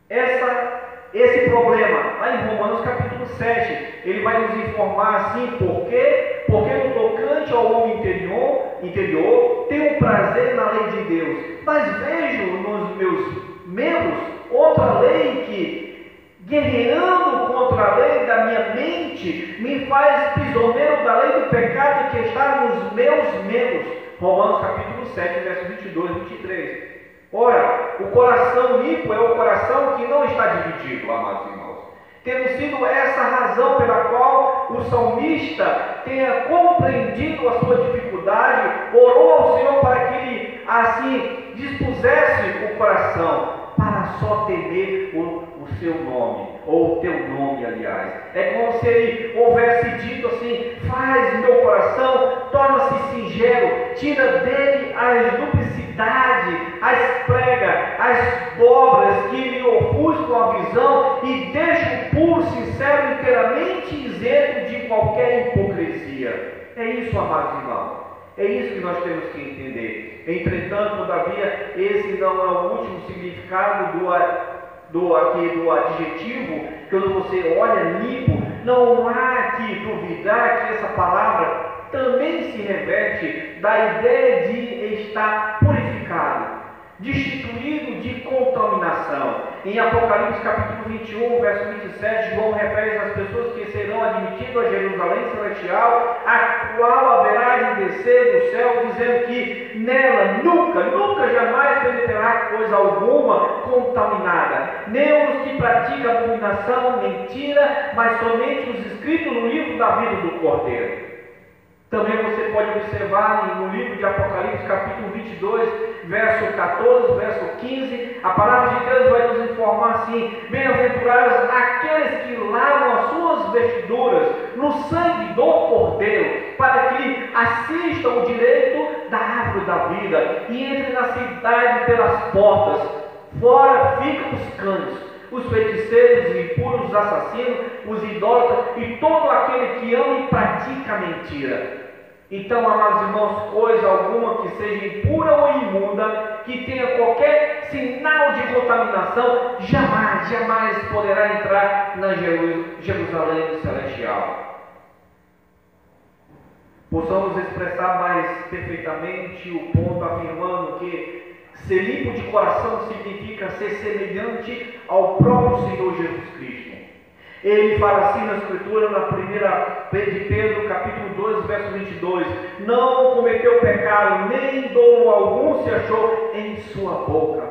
essa, esse problema. Lá em Romanos capítulo 7, ele vai nos informar assim, por quê? Porque no tocante ao homem interior, interior tenho prazer na lei de Deus, mas vejo nos meus membros outra lei que, guerreando contra a lei da minha mente, me faz prisioneiro da lei do pecado que está nos meus membros. Romanos capítulo 7, verso 22 e 23. Ora, o coração limpo é o coração que não está dividido, amados irmãos. Tendo sido essa razão pela qual o salmista tenha compreendido a sua dificuldade, orou ao Senhor para que ele assim dispusesse o coração para só temer o, o seu nome, ou o teu nome, aliás. É como se ele houvesse dito assim: faz meu coração, torna-se singelo, tira dele as duplicidades, as pregas, as dobras que lhe ofuscam a visão e deixa o puro, sincero, inteiramente isento de qualquer hipocrisia. É isso, amados irmãos. É isso que nós temos que entender. Entretanto, todavia, esse não é o último significado do, do, aqui, do adjetivo, quando você olha limpo, não há que duvidar que essa palavra também se reveste da ideia de estar purificado destituído de contaminação. Em Apocalipse capítulo 21, verso 27, João refere às pessoas que serão admitidas a Jerusalém celestial, a qual haverá de descer do céu, dizendo que nela nunca, nunca jamais penetrará coisa alguma contaminada, nem os que praticam abominação, mentira, mas somente os escritos no livro da vida do Cordeiro. Também você pode observar no livro de Apocalipse, capítulo 22, verso 14, verso 15, a palavra de Deus vai nos informar assim: Bem-aventurados aqueles que lavam as suas vestiduras no sangue do Cordeiro, para que assistam o direito da árvore da vida e entrem na cidade pelas portas. Fora ficam os cães, os feiticeiros, os impuros, os assassinos, os idólatras e todo aquele que ama e pratica mentira. Então, amados irmãos, coisa alguma que seja impura ou imunda, que tenha qualquer sinal de contaminação, jamais, jamais poderá entrar na Jerusalém celestial. Possamos expressar mais perfeitamente o ponto afirmando que ser limpo de coração significa ser semelhante ao próprio Senhor Jesus Cristo. Ele fala assim na Escritura, na primeira de Pedro, capítulo 2, verso 22: Não cometeu pecado, nem dolo algum se achou em sua boca.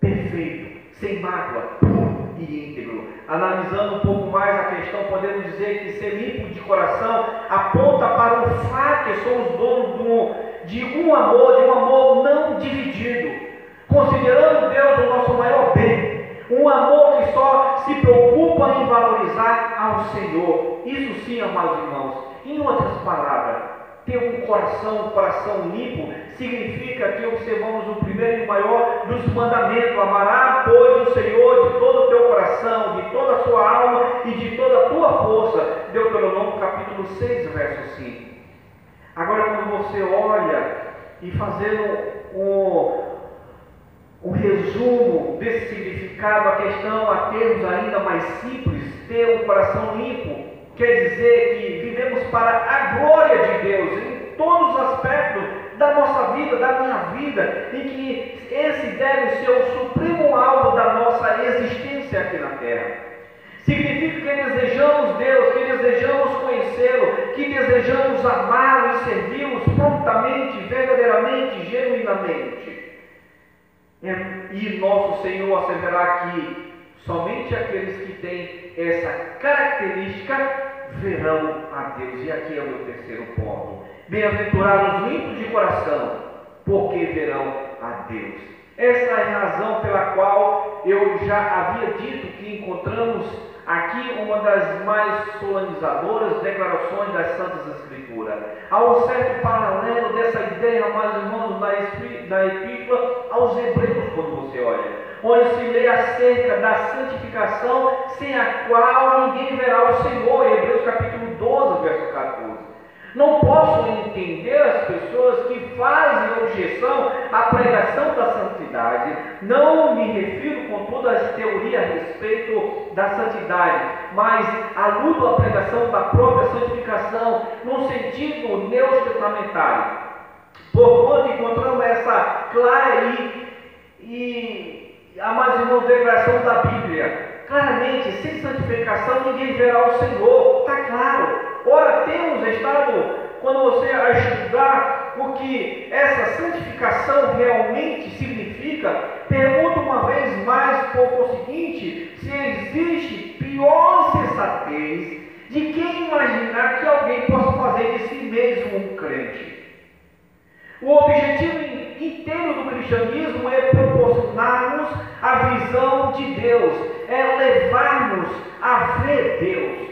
Perfeito, sem mágoa, puro e íntegro. Analisando um pouco mais a questão, podemos dizer que ser limpo de coração aponta para o fato que somos donos de um amor, de um amor não dividido, considerando Deus o nosso maior bem um amor que só se preocupa em valorizar ao Senhor. Isso sim, amados irmãos. Em outras palavras, ter um coração, um coração limpo, significa que observamos o primeiro e maior dos mandamentos: amará, pois, o Senhor de todo o teu coração, de toda a sua alma e de toda a tua força. Deuteronômio capítulo 6, verso 5. Agora, quando você olha e fazendo um, um resumo desse significado, a questão a termos ainda mais simples, ter um coração limpo, quer dizer que vivemos para a glória de Deus em todos os aspectos da nossa vida, da minha vida, e que esse deve ser o supremo alvo da nossa existência aqui na terra. Significa que desejamos Deus, que desejamos conhecê-lo, que desejamos amá-lo e servi-lo prontamente, verdadeiramente, genuinamente. E nosso Senhor asseverar que somente aqueles que têm essa característica verão a Deus. E aqui é o meu terceiro ponto. Bem-aventurados limpos de coração, porque verão a Deus. Essa é a razão pela qual eu já havia dito que encontramos aqui uma das mais solenizadoras declarações das Santas Escrituras. Há um certo paralelo dessa ideia, mais irmãos, na epístola aos Hebreus, quando você olha onde se lê acerca da santificação, sem a qual ninguém verá o Senhor. Hebreus capítulo 12, verso 14. Não posso entender as pessoas que fazem objeção à pregação da santidade. Não me refiro, contudo, às teorias a respeito da santidade, mas luta à pregação da própria santificação, no sentido neotestamentário. Porquanto encontramos essa clara e, e a mais irmãos, declaração da Bíblia. Claramente, sem santificação ninguém verá o Senhor. Está claro. Ora, temos estado, quando você a estudar o que essa santificação realmente significa, pergunta uma vez mais por o seguinte: se existe pior insensatez de quem imaginar que alguém possa fazer de si mesmo um crente. O objetivo inteiro do cristianismo é proporcionar-nos a visão de Deus, é levar-nos a ver Deus.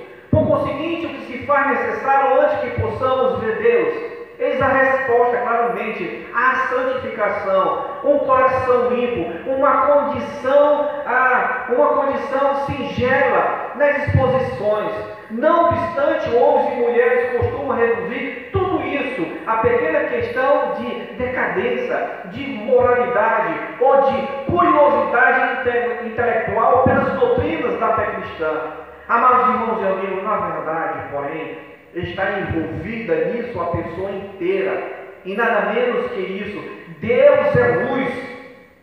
Conseguinte, o que se faz necessário antes que possamos ver Deus? Eis a resposta, claramente, a santificação, um coração limpo, uma condição, ah, uma condição singela nas disposições. Não obstante, homens e mulheres costumam reduzir tudo isso a pequena questão de decadência, de moralidade ou de curiosidade intelectual pelas doutrinas da fé cristã. Amados irmãos e amigos, na verdade, porém, está envolvida nisso a pessoa inteira. E nada menos que isso. Deus é luz.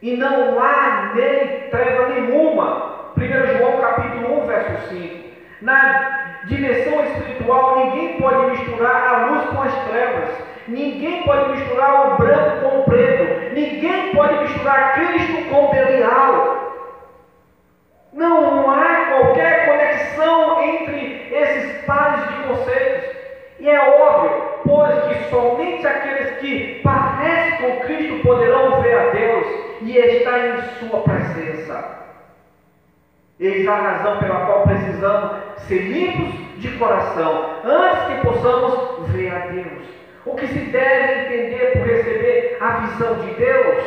E não há nele treva nenhuma. 1 João capítulo 1, verso 5. Na dimensão espiritual, ninguém pode misturar a luz com as trevas. Ninguém pode misturar o branco com o preto. Ninguém pode misturar Cristo com Belial. Não há qualquer conexão entre esses pares de conceitos. E é óbvio, pois que somente aqueles que parecem com Cristo poderão ver a Deus e estar em Sua presença. Eis a razão pela qual precisamos ser limpos de coração, antes que possamos ver a Deus. O que se deve entender por receber a visão de Deus,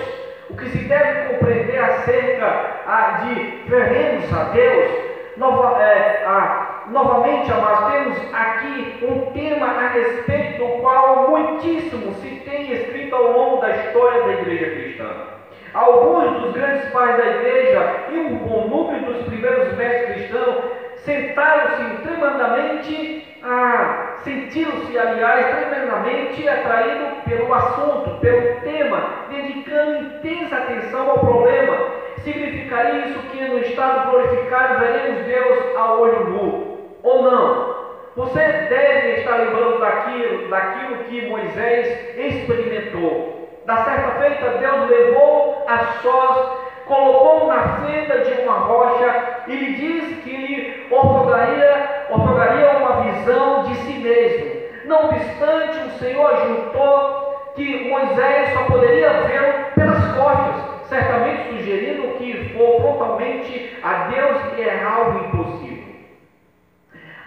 o que se deve compreender acerca de veremos a Deus, Nova, é, a, novamente, amados, temos aqui um tema a respeito do qual muitíssimo se tem escrito ao longo da história da igreja cristã. Alguns dos grandes pais da igreja e um bom número dos primeiros mestres cristãos sentaram-se tremendamente, ah, sentiram-se, aliás, tremendamente atraídos pelo assunto, pelo tema, dedicando intensa atenção ao problema significaria isso que no estado glorificado veremos Deus a olho nu, ou não? Você deve estar lembrando daquilo, daquilo que Moisés experimentou. Da certa feita, Deus levou a sós, colocou na fenda de uma rocha e lhe disse que lhe otorgaria, otorgaria uma visão de si mesmo. Não obstante, o Senhor juntou que Moisés só poderia vê-lo pelas costas certamente sugerindo que for frontalmente a Deus e é algo impossível.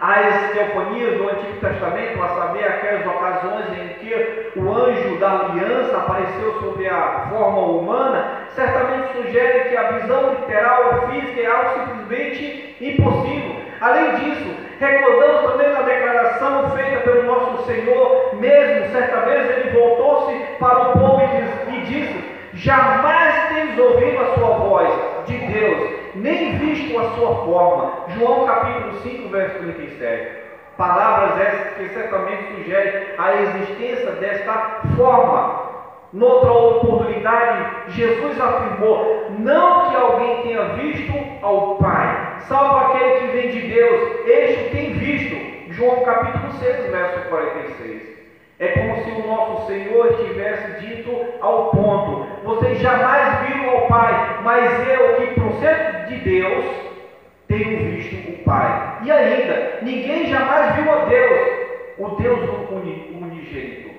As teofanias do Antigo Testamento, a saber, aquelas ocasiões em que o anjo da aliança apareceu sob a forma humana, certamente sugere que a visão literal física é algo simplesmente impossível. Além disso, recordamos também na declaração feita pelo nosso Senhor, mesmo certa vez ele voltou-se para o povo e disse: Jamais tens ouvido a sua voz de Deus, nem visto a sua forma. João capítulo 5, verso 37. Palavras essas que certamente sugerem a existência desta forma. Noutra oportunidade, Jesus afirmou: não que alguém tenha visto ao Pai, salvo aquele que vem de Deus, este tem visto. João capítulo 6, verso 46. É como se o nosso Senhor tivesse dito ao ponto: Vocês jamais viram ao Pai, mas eu, que procedo de Deus, tenho visto o Pai. E ainda, ninguém jamais viu a Deus, o Deus unigênito,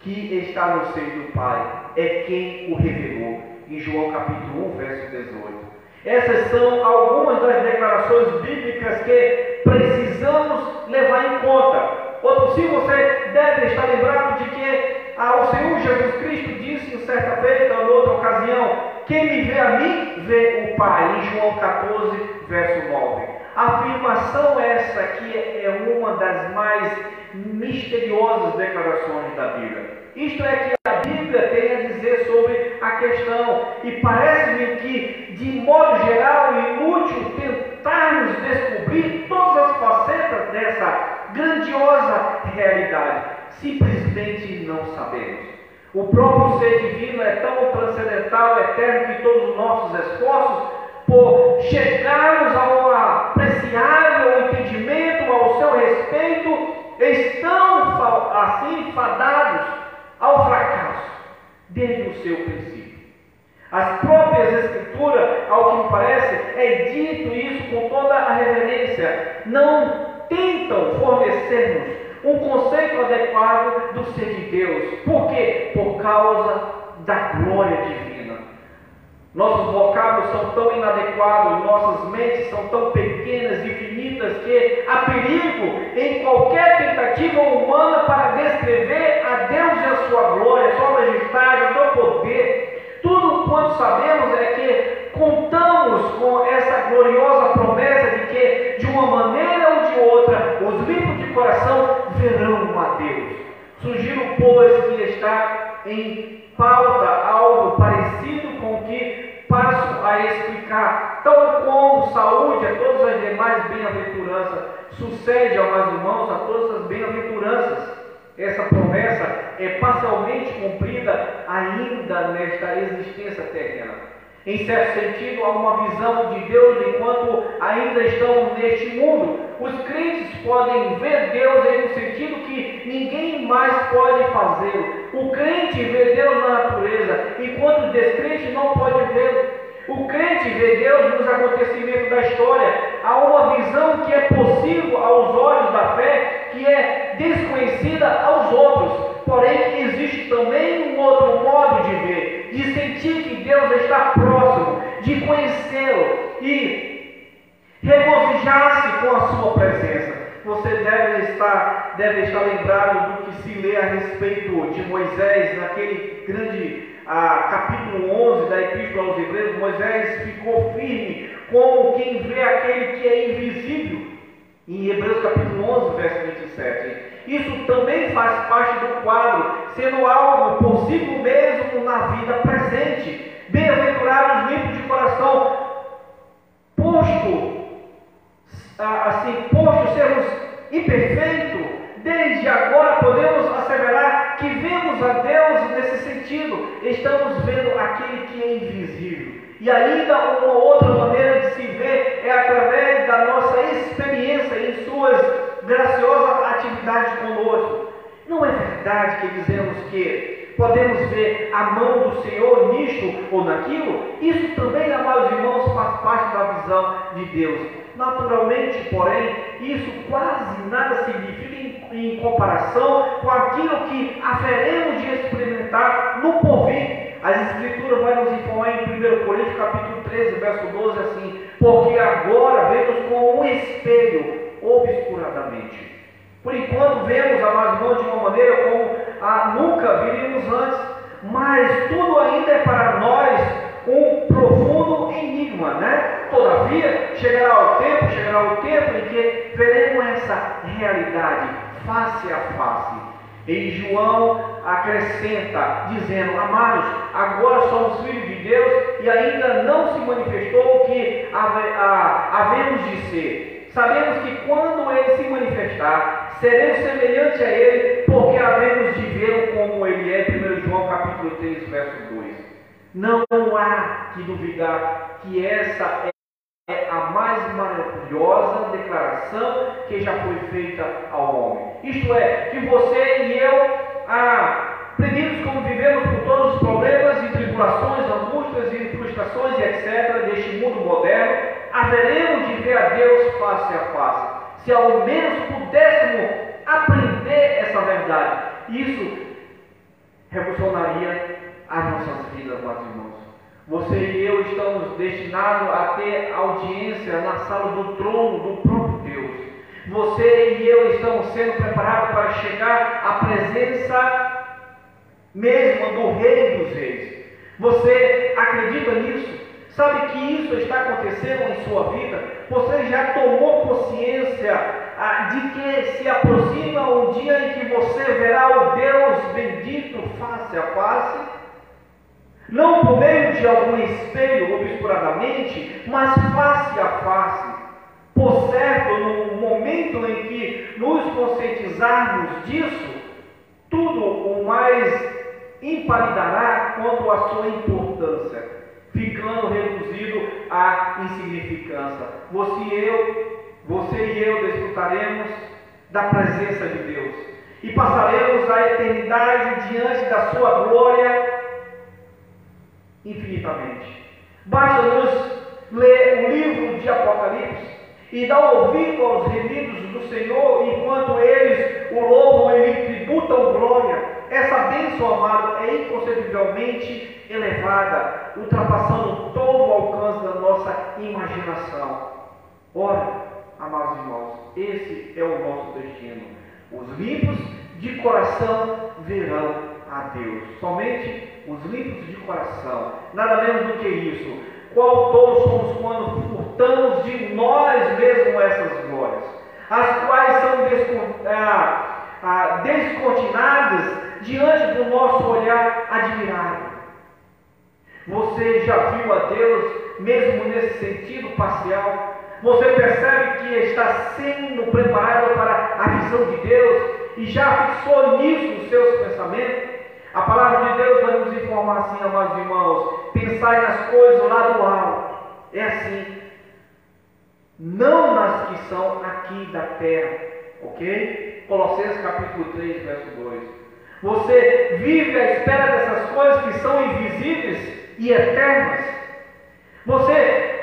que está no seio do Pai, é quem o revelou. Em João capítulo 1, verso 18. Essas são algumas das declarações bíblicas que precisamos levar em conta ou se você deve estar lembrado de que ah, o Senhor Jesus Cristo disse em certa feita ou outra ocasião: Quem me vê a mim, vê o Pai. Em João 14, verso 9. A afirmação essa aqui é uma das mais misteriosas declarações da Bíblia. Isto é que a Bíblia tem a dizer sobre a questão, e parece-me que, de modo geral inútil, tentarmos descobrir todas as facetas dessa grandiosa realidade. Simplesmente não sabemos. O próprio ser divino é tão transcendental, eterno, que todos os nossos esforços por chegarmos ao apreciável entendimento ao seu respeito estão assim fadados ao fracasso desde o seu princípio. As próprias Escrituras, ao que me parece, é dito isso com toda a reverência. Não tentam fornecer-nos um conceito adequado do ser de Deus. Por quê? Por causa da glória divina. Nossos vocábulos são tão inadequados, nossas mentes são tão pequenas e finitas que há perigo em qualquer tentativa humana para descrever a Deus e a sua glória, a sua majestade, o seu poder. Tudo quanto sabemos é que contamos com essa gloriosa promessa de que, de uma maneira ou de outra, os limpos de coração verão a Deus. Sugiro, pois, que está em pauta algo parecido com o que passo a explicar, tal como saúde a todas as demais bem-aventuranças, sucede meus irmãos a todas as bem-aventuranças. Essa promessa é parcialmente cumprida ainda nesta existência terrena. Em certo sentido, há uma visão de Deus enquanto ainda estão neste mundo. Os crentes podem ver Deus em um sentido que ninguém mais pode fazer. O crente vê Deus na natureza, enquanto o descrente não pode vê-lo. O crente vê Deus nos acontecimentos da história. Há uma visão que é possível aos olhos da fé, que é desconhecida aos outros. Porém, existe também um outro modo de ver, de sentir que Deus está próximo, de conhecê-lo e regozijar-se com a sua presença. Você deve estar, deve estar lembrado do que se lê a respeito de Moisés naquele grande ah, capítulo 11 da Epístola aos Hebreus. Moisés ficou firme como quem vê aquele que é invisível. Em Hebreus capítulo 11, verso 27. Isso também faz parte do quadro, sendo algo possível mesmo na vida presente. Bem-aventurados limpos de coração, posto, assim, posto sermos imperfeitos, desde agora podemos asseverar que vemos a Deus nesse sentido, estamos vendo aquele que é invisível. E ainda uma outra maneira de se ver é através da nossa experiência em suas graciosa atividade conosco. Não é verdade que dizemos que podemos ver a mão do Senhor nisto ou naquilo? Isso também, amados irmãos, faz parte da visão de Deus. Naturalmente, porém, isso quase nada significa em, comparação com aquilo que haveremos de experimentar no porvir. As Escrituras vai nos informar em 1 Coríntios capítulo 13, verso 12, assim, porque agora vemos com um espelho, obscuradamente. Por enquanto vemos, amados irmãos, de uma maneira como ah, nunca viríamos antes, mas tudo ainda é para nós um profundo enigma, né? Todavia, chegará o tempo, chegará o tempo em que veremos essa realidade face a face. E João acrescenta, dizendo: Amados, agora somos filhos de Deus e ainda não se manifestou o que havemos de ser. Sabemos que quando ele se manifestar, seremos semelhantes a ele, porque havemos de vê-lo como ele é. 1 João capítulo 3, verso 2. Não há que duvidar que essa é a mais maravilhosa declaração que já foi feita ao homem. Isto é, que você e eu, ah, premidos como vivemos por todos os problemas e tribulações, angústias e frustrações e etc. deste mundo moderno, haveremos de ver a Deus face a face. Se ao menos pudéssemos aprender essa verdade, isso revolucionaria as nossas vidas, meus irmãos. Você e eu estamos destinados a ter audiência na sala do trono do próprio Deus. Você e eu estamos sendo preparados para chegar à presença mesma do Rei dos Reis. Você acredita nisso? Sabe que isso está acontecendo em sua vida? Você já tomou consciência ah, de que se aproxima um dia em que você verá o Deus bendito face a face? não por meio de algum espelho obscuradamente, mas face a face. Por certo, no momento em que nos conscientizarmos disso, tudo o mais impalidará quanto à sua importância, ficando reduzido à insignificância. Você e eu, você e eu desfrutaremos da presença de Deus e passaremos a eternidade diante da sua glória infinitamente. Basta nos ler o livro de Apocalipse e dar ouvido aos remidos do Senhor enquanto eles o louvam e lhe tributam glória. Essa bênção, amado, é inconcebivelmente elevada, ultrapassando todo o alcance da nossa imaginação. Ora, amados irmãos, esse é o nosso destino. Os limpos de coração verão a Deus. Somente os limpos de coração. Nada menos do que isso. Qual todos somos quando furtamos de nós mesmos essas glórias, as quais são ah, ah, descortinadas diante do nosso olhar admirado. Você já viu a Deus mesmo nesse sentido parcial? Você percebe que está sendo preparado para a visão de Deus e já fixou nisso os seus pensamentos? A palavra de Deus vai nos informar assim, amados irmãos, pensai nas coisas lá do alto. É assim. Não nas que são aqui da terra. Ok? Colossenses capítulo 3, verso 2. Você vive à espera dessas coisas que são invisíveis e eternas. Você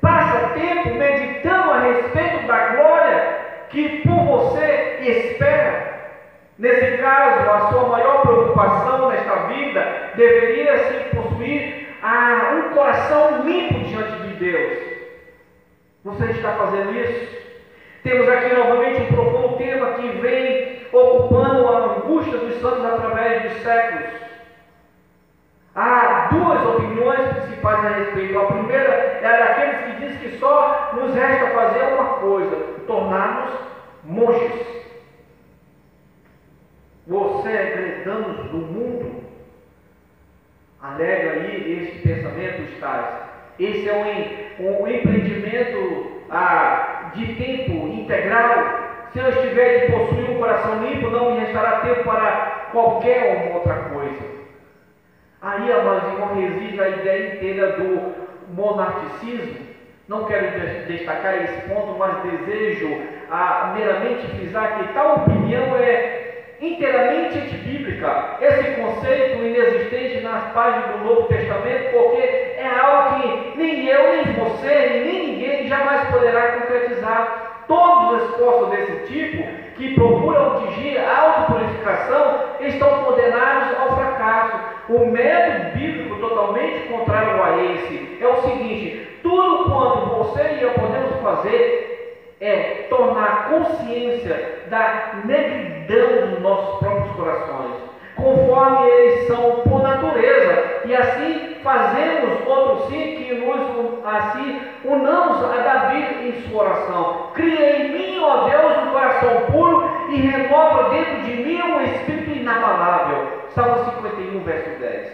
passa tempo meditando a respeito da glória que por você espera. Nesse caso, a sua maior preocupação nesta vida deveria se possuir a um coração limpo diante de Deus. Você está fazendo isso? Temos aqui novamente um profundo tema que vem ocupando a angústia dos santos através dos séculos. Há duas opiniões principais a respeito. A primeira é daqueles que dizem que só nos resta fazer uma coisa: tornar-nos monges você segredamos do mundo. Alega aí esse pensamento, Stais. Esse é um, um empreendimento ah, de tempo integral. Se eu estiver de possuir um coração limpo, não me restará tempo para qualquer outra coisa. Aí, amados irmãos, reside a ideia inteira do monarquicismo. Não quero destacar esse ponto, mas desejo ah, meramente frisar que tal opinião é inteiramente antibíblica esse conceito inexistente nas páginas do Novo Testamento, porque é algo que nem eu, nem você, nem ninguém jamais poderá concretizar. Todos os esforços desse tipo, que procuram atingir a autopurificação, estão condenados ao fracasso. O método bíblico totalmente contrário a esse é o seguinte: tudo quanto você e eu podemos fazer tornar consciência da negridão dos nossos próprios corações, conforme eles são por natureza, e assim fazemos outro sim que nos assim unamos a Davi em sua oração. Cria em mim, ó Deus, um coração puro e renova dentro de mim um espírito inabalável. Salmo 51, verso 10.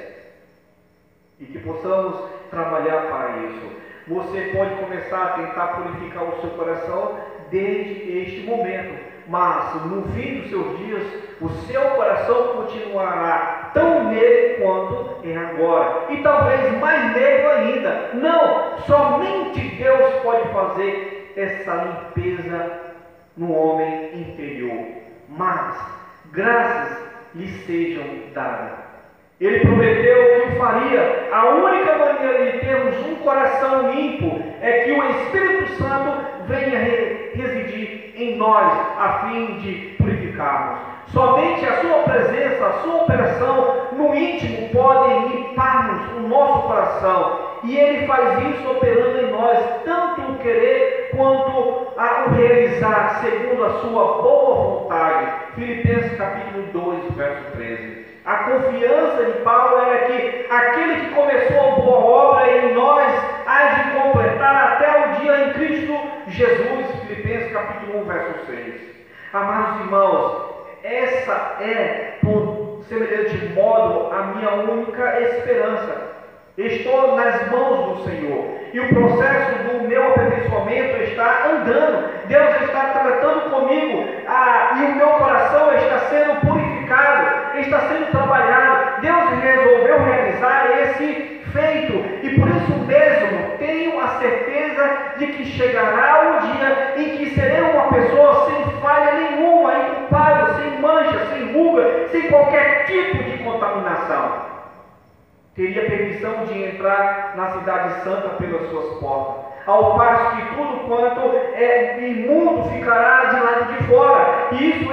E que possamos trabalhar para isso. Você pode começar a tentar purificar o seu coração desde este momento, mas no fim dos seus dias, o seu coração continuará tão negro quanto é agora, e talvez mais negro ainda. Não, somente Deus pode fazer essa limpeza no homem interior, mas graças lhe sejam dadas. Ele prometeu que o faria. A única maneira de termos um coração limpo é que o Espírito Santo venha residir em nós, a fim de purificarmos. Somente a sua presença, a sua operação no íntimo podem limpar-nos o nosso coração. E ele faz isso operando em nós, tanto o querer quanto a o realizar, segundo a sua boa vontade. Filipenses capítulo 2, verso 13. A confiança de Paulo era que aquele que começou a boa obra em nós há de completar até o dia em Cristo Jesus. Filipenses capítulo 1, verso 6. Amados irmãos, essa é, por semelhante modo, a minha única esperança. Estou nas mãos do Senhor. E o processo do meu aperfeiçoamento está andando. Deus está tratando comigo. Ah, e o meu coração está sendo purificado, está sendo trabalhado. Deus resolveu realizar esse feito. E por isso mesmo tenho a certeza de que chegará o dia em que serei uma pessoa sem falha nenhuma, inculpável, sem mancha, sem ruga, sem qualquer tipo de contaminação teria permissão de entrar na cidade santa pelas suas portas. Ao passo que tudo quanto é imundo ficará de lado de fora. E isso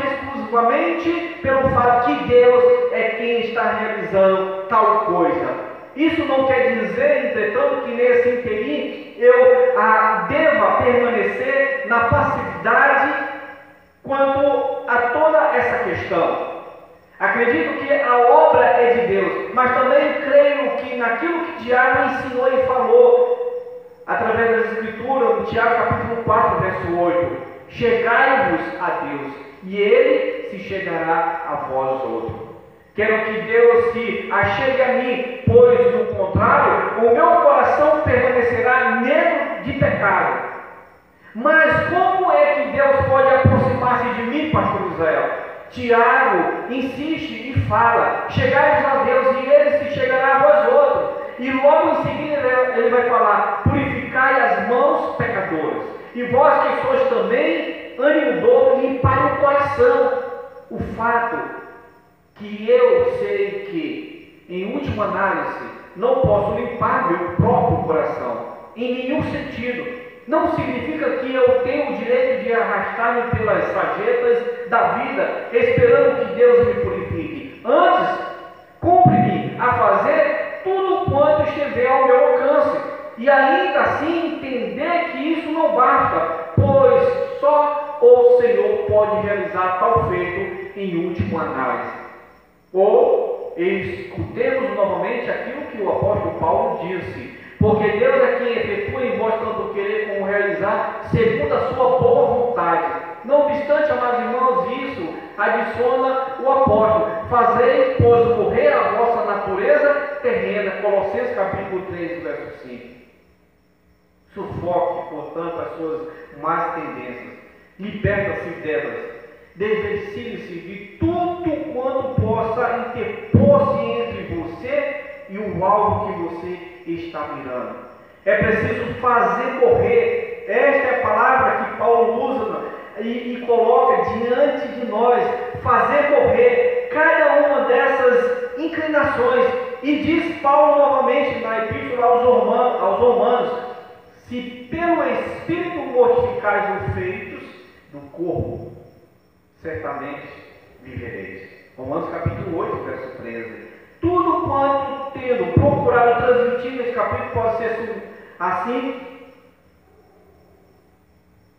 pelo fato que Deus é quem está realizando tal coisa. Isso não quer dizer, entretanto, que nesse interim eu ah, deva permanecer na passividade quanto a toda essa questão. Acredito que a obra é de Deus, mas também creio que naquilo que Tiago ensinou e falou, através das Escrituras, no Tiago capítulo 4, verso 8: Chegai-vos a Deus, e Ele se chegará a vós outros. Quero que Deus se achegue a mim, pois, do contrário, o meu coração permanecerá negro de pecado. Mas como é que Deus pode aproximar-se de mim, pastor Israel? Tiago insiste e fala: chegai a Deus e ele se chegará a vós outros. E logo em seguida ele vai falar: purificai as mãos pecadoras. E vós que sois também, ânimo dobro, limpai o coração. O fato que eu sei que, em última análise, não posso limpar meu próprio coração, em nenhum sentido não significa que eu tenho o direito de arrastar-me pelas sarjetas da vida, esperando que Deus me purifique. Antes, cumpre-me a fazer tudo quanto estiver ao meu alcance, e ainda assim entender que isso não basta, pois só o Senhor pode realizar tal feito em última análise. Ou escutemos novamente aquilo que o apóstolo Paulo disse porque Deus é quem efetua em vós tanto querer como realizar, segundo a sua boa vontade. Não obstante, amados irmãos, isso adiciona o apóstolo. Fazei, pois, morrer a vossa natureza terrena. Colossenses capítulo 3, verso 5. Sufoque, portanto, as suas más tendências. Liberta-se delas. Desvencilhe-se de tudo quanto possa interpor-se entre você e o alvo que você está mirando. É preciso fazer correr. Esta é a palavra que Paulo usa e, e coloca diante de nós. Fazer correr cada uma dessas inclinações. E diz Paulo novamente na Epístola aos Romanos, se pelo Espírito mortificais os feitos do corpo, certamente vivereis. Romanos capítulo 8, verso 13. Tudo quanto tendo procurado transmitir nesse capítulo pode ser assim.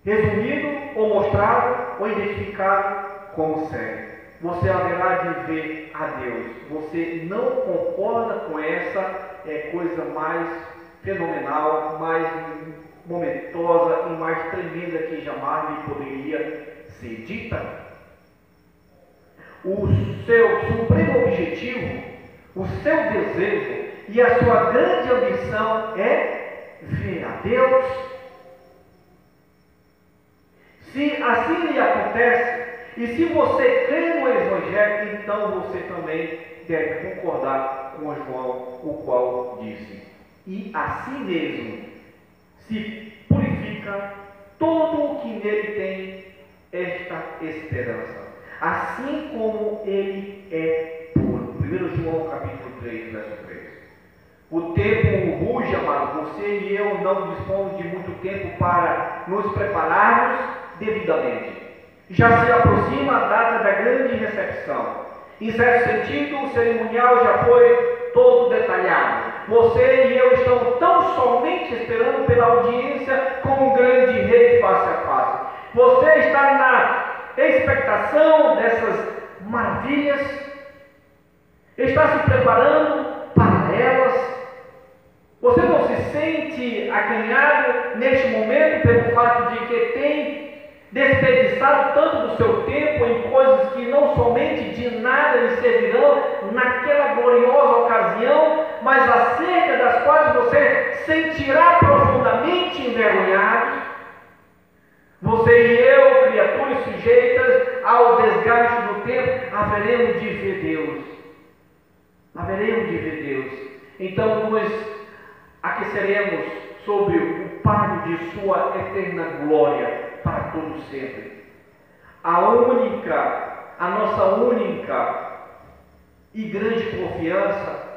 resumido ou mostrado ou identificado como sério. Você haverá de ver a Deus. Você não concorda com essa é, coisa mais fenomenal, mais momentosa e mais tremenda que jamais lhe poderia ser dita? O seu supremo objetivo, o seu desejo e a sua grande ambição é ver a Deus. Se assim lhe acontece, e se você crê no Evangelho, então você também deve concordar com João, o qual disse: E assim mesmo se purifica todo o que nele tem esta esperança, assim como ele é puro. 1 João capítulo 3, verso 3. O tempo ruge, amado. Você e eu não dispomos de muito tempo para nos prepararmos devidamente. Já se aproxima a data da grande recepção. Em certo sentido, o cerimonial já foi todo detalhado. Você e eu estamos tão somente esperando pela audiência com o grande rei face a face. Você está na expectação dessas maravilhas, está se preparando para elas. Você não se sente acanhado neste momento pelo fato de que tem desperdiçado tanto do seu tempo em coisas que não somente de nada lhe servirão naquela gloriosa ocasião, mas acerca das quais você sentirá profundamente envergonhado. Você e eu, criaturas sujeitas ao desgaste do tempo, haveremos de ver Deus. Haveremos de ver Deus. Então nos aqueceremos sobre o palio de sua eterna glória para todo sempre. A única, a nossa única e grande confiança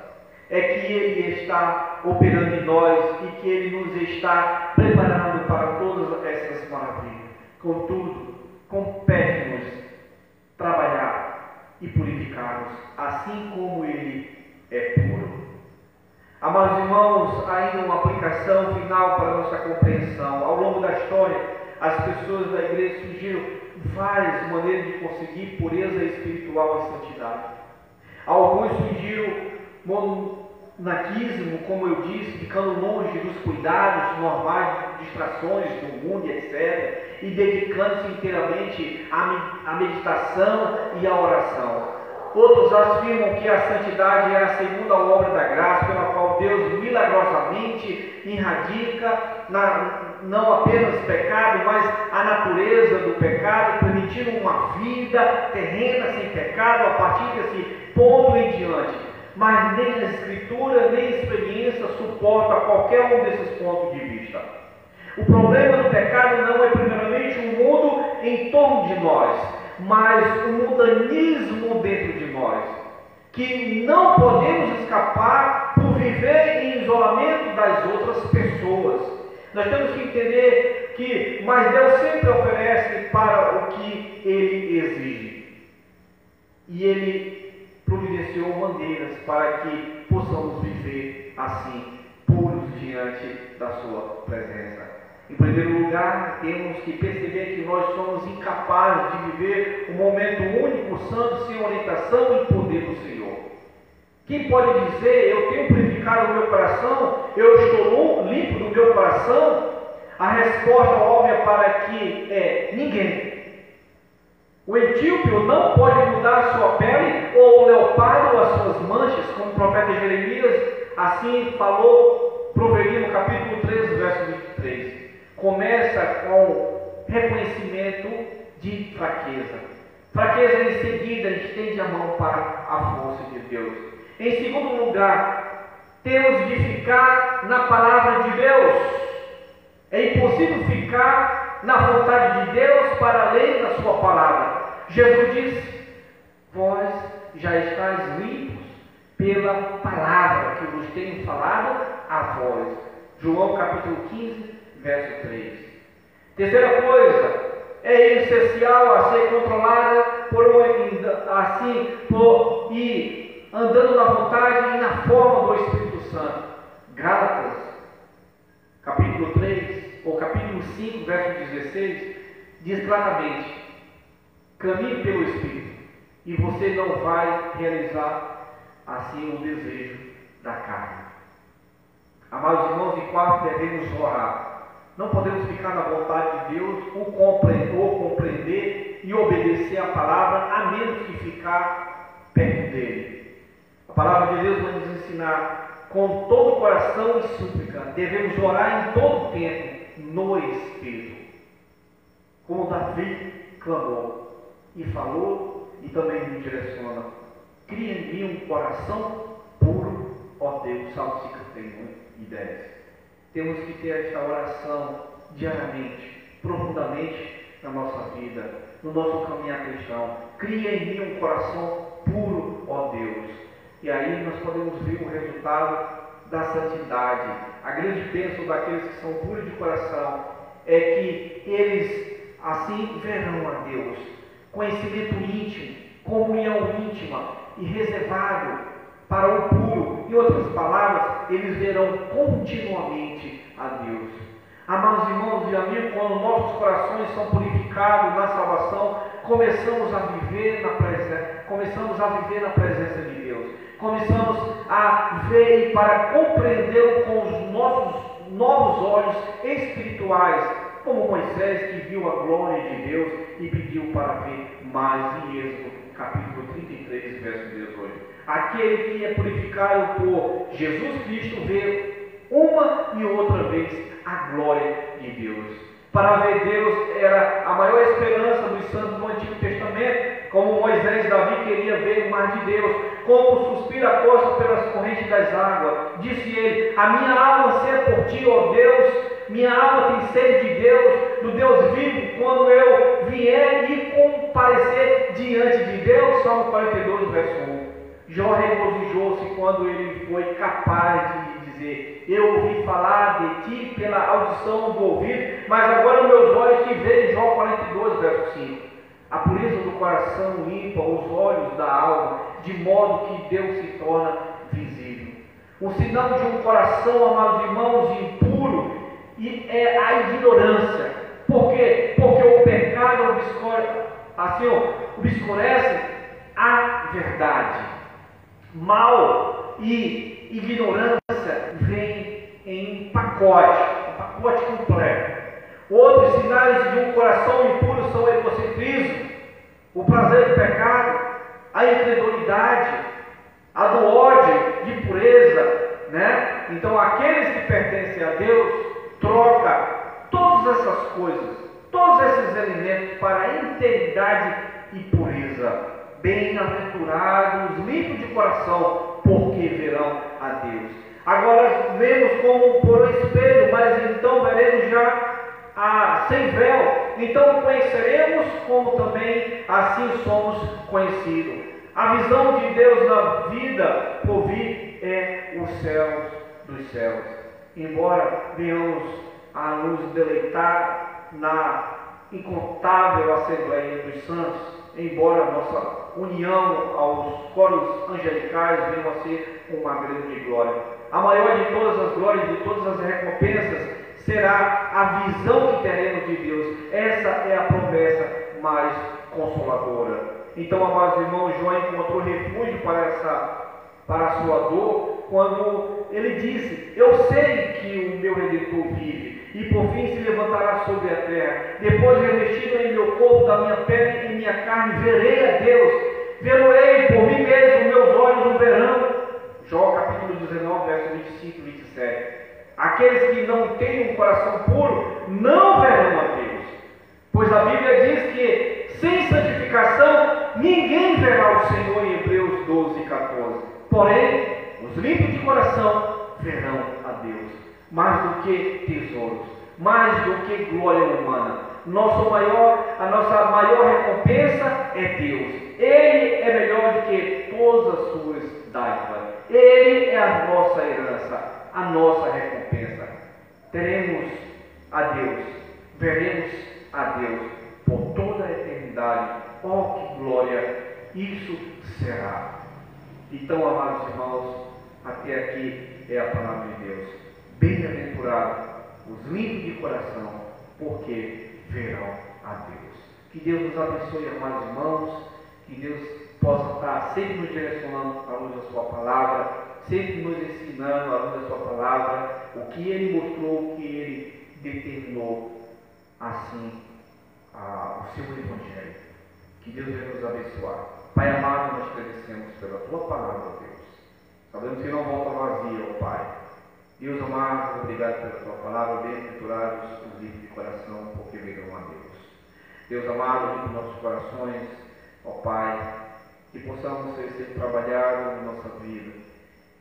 é que Ele está operando em nós e que Ele nos está preparando para todas essas maravilhas. Contudo, compete-nos trabalhar e purificar-nos, assim como Ele é puro. Amados irmãos, ainda uma aplicação final para nossa compreensão. Ao longo da história, as pessoas da igreja surgiram várias maneiras de conseguir pureza espiritual e santidade. Alguns surgiram monaquismo, como eu disse, ficando longe dos cuidados normais, distrações do mundo, etc., e dedicando-se inteiramente à meditação e à oração. Outros afirmam que a santidade é a segunda obra da graça, pela qual Deus milagrosamente erradica na, não apenas pecado, mas a natureza do pecado, permitindo uma vida terrena sem pecado a partir desse ponto em diante. Mas nem a Escritura, nem a experiência suporta qualquer um desses pontos de vista. O problema do pecado não é primeiramente o mundo em torno de nós, mas o mundanismo dentro de nós, que não podemos escapar por viver em isolamento das outras pessoas. Nós temos que entender que, mas Deus sempre oferece para o que Ele exige. E Ele providenciou maneiras para que possamos viver assim, puros diante da Sua presença. Em primeiro lugar, temos que perceber que nós somos incapazes de viver um momento único, santo, sem orientação e poder do Senhor. Quem pode dizer, eu tenho purificado o meu coração, eu estou limpo do meu coração? A resposta óbvia para aqui é ninguém. O etíope não pode mudar a sua pele, ou o leopardo as suas manchas, como o profeta Jeremias assim falou, proferiu no capítulo 13, verso 23. Começa com reconhecimento de fraqueza. Fraqueza em seguida estende a mão para a força de Deus. Em segundo lugar, temos de ficar na palavra de Deus. É impossível ficar na vontade de Deus para além da sua palavra. Jesus disse: Vós já estáis limpos pela palavra que vos tenho falado a vós. João capítulo 15, verso 3. Terceira coisa, é essencial a ser controlada por um, assim por e andando na vontade e na forma do Espírito Santo. Gálatas, capítulo 3, ou capítulo 5, verso 16, diz claramente: caminhe pelo Espírito, e você não vai realizar assim o desejo da carne. Amados irmãos, em quarto devemos orar. Não podemos ficar na vontade de Deus ou compreender, ou compreender e obedecer a palavra, a menos que ficar perto dele. Palavra de Deus vai nos ensinar com todo o coração e súplica. Devemos orar em todo o tempo no Espírito. Como Davi clamou e falou e também me direciona. Cria em mim um coração puro, ó Deus. Salmo 51 e 10. Temos que ter esta oração diariamente, profundamente na nossa vida, no nosso caminhar cristão. Cria em mim um coração puro, ó Deus. E aí nós podemos ver o resultado da santidade. A grande bênção daqueles que são puros de coração é que eles assim verão a Deus. Conhecimento íntimo, comunhão íntima e reservado para o puro. Em outras palavras, eles verão continuamente a Deus. Amados irmãos e amigos, quando nossos corações são purificados na salvação, começamos a viver na presença, começamos a viver na presença de Deus. Começamos a ver e para compreender com os nossos novos olhos espirituais, como Moisés que viu a glória de Deus e pediu para ver mais em Êxodo, capítulo 33, verso 18. Aquele que é purificado por Jesus Cristo vê uma e outra vez a glória de Deus. Para ver Deus era a maior esperança dos santos do Antigo Testamento, como Moisés e Davi queria ver o mar de Deus, como suspira a costa pelas correntes das águas. Disse ele: A minha alma seja por ti, ó Deus, minha alma tem sede de Deus, do Deus vivo, quando eu vier e comparecer diante de Deus. Salmo 42, verso 1. Jó regozijou-se quando ele foi capaz de dizer: Eu ouvi falar de ti pela audição do ouvido, mas agora meus olhos te veem. Jó 42, verso 5. A pureza do coração limpa os olhos da alma, de modo que Deus se torna visível. O sinal de um coração, amados irmãos, impuro e é a ignorância. Por quê? Porque o pecado assim, obscurece a verdade. Mal e ignorância vem em pacote, um pacote completo. Outros sinais de um coração impuro são o egocentrismo, o prazer do pecado, a incredulidade, a do ódio de pureza, né? Então aqueles que pertencem a Deus troca todas essas coisas, todos esses elementos para a integridade e pureza. Bem-aventurados, limpos de coração, porque verão a Deus. Agora vemos como por um espelho, mas então veremos já a, sem véu. Então conheceremos como também assim somos conhecidos. A visão de Deus na vida por vir é os céus dos céus. Embora venhamos a nos deleitar na incontável Assembleia dos Santos, embora nossa união aos coros angelicais venha a ser uma grande glória. A maior de todas as glórias, de todas as recompensas, será a visão que teremos de Deus. Essa é a promessa mais consoladora. Então, amados irmãos, João encontrou refúgio para, essa, para a sua dor quando ele disse: Eu sei que o meu redentor vive e por fim se levantará sobre a terra. Depois, revestido em meu corpo, da minha pele e minha carne, verei a Deus. Vê-lo-ei por mim mesmo, meus olhos o verão Jó capítulo 19, verso 25 e 27. Aqueles que não têm um coração puro não verão a Deus. Pois a Bíblia diz que sem santificação ninguém verá o Senhor em Hebreus 12 e 14. Porém, os limpos de coração verão a Deus. Mais do que tesouros, mais do que glória humana. Nosso maior, a nossa maior recompensa é Deus. Ele é melhor do que todas as suas dádivas. Ele é a nossa herança, a nossa recompensa. Teremos a Deus, veremos a Deus por toda a eternidade. Oh, que glória isso será. Então, amados irmãos, até aqui é a palavra de Deus. Bem-aventurado os limpos de coração, porque verão a Deus. Que Deus nos abençoe, amados irmãos, que Deus possa estar sempre nos direcionando à luz da Sua palavra, sempre nos ensinando à luz da Sua palavra o que Ele mostrou, o que Ele determinou, assim, a, o seu Evangelho. Que Deus venha nos abençoar. Pai amado, nós agradecemos pela Tua palavra, Deus. Sabemos que não volta vazia, ó Pai. Deus amado, obrigado pela Tua palavra, bem-aventurados os livros de coração, porque verão a Deus. Deus amado, limpe nossos corações, ó Pai, que possamos ser sempre trabalhados na nossa vida,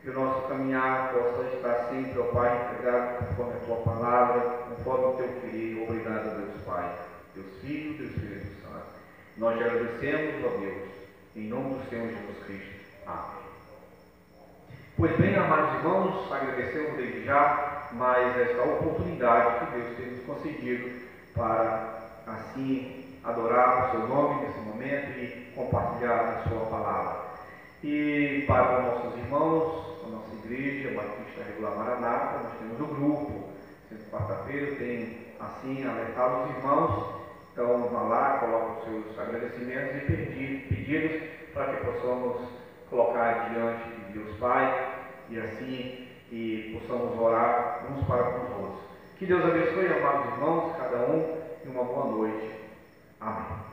que o nosso caminhar possa estar sempre, ó Pai, integrado conforme a Tua palavra, conforme o Teu querido. Obrigado, Deus Pai, Deus Filho, Deus Espírito Santo. Nós te agradecemos, ó Deus, em nome do Senhor Jesus Cristo. Amém. Pois bem, amados irmãos, agradecemos desde já mais esta oportunidade que Deus tem nos concedido para assim adorar o seu nome nesse momento e compartilhar a sua palavra. E para os nossos irmãos, a nossa igreja, Batista Regular Maranata, nós temos o grupo. Sempre quarta-feira tem assim alertado os irmãos. Então vá lá, coloque os seus agradecimentos e pedidos para que possamos colocar diante de Deus Pai e assim e possamos orar uns para com os outros. Que Deus abençoe, amados irmãos, cada um, e uma boa noite. Amém.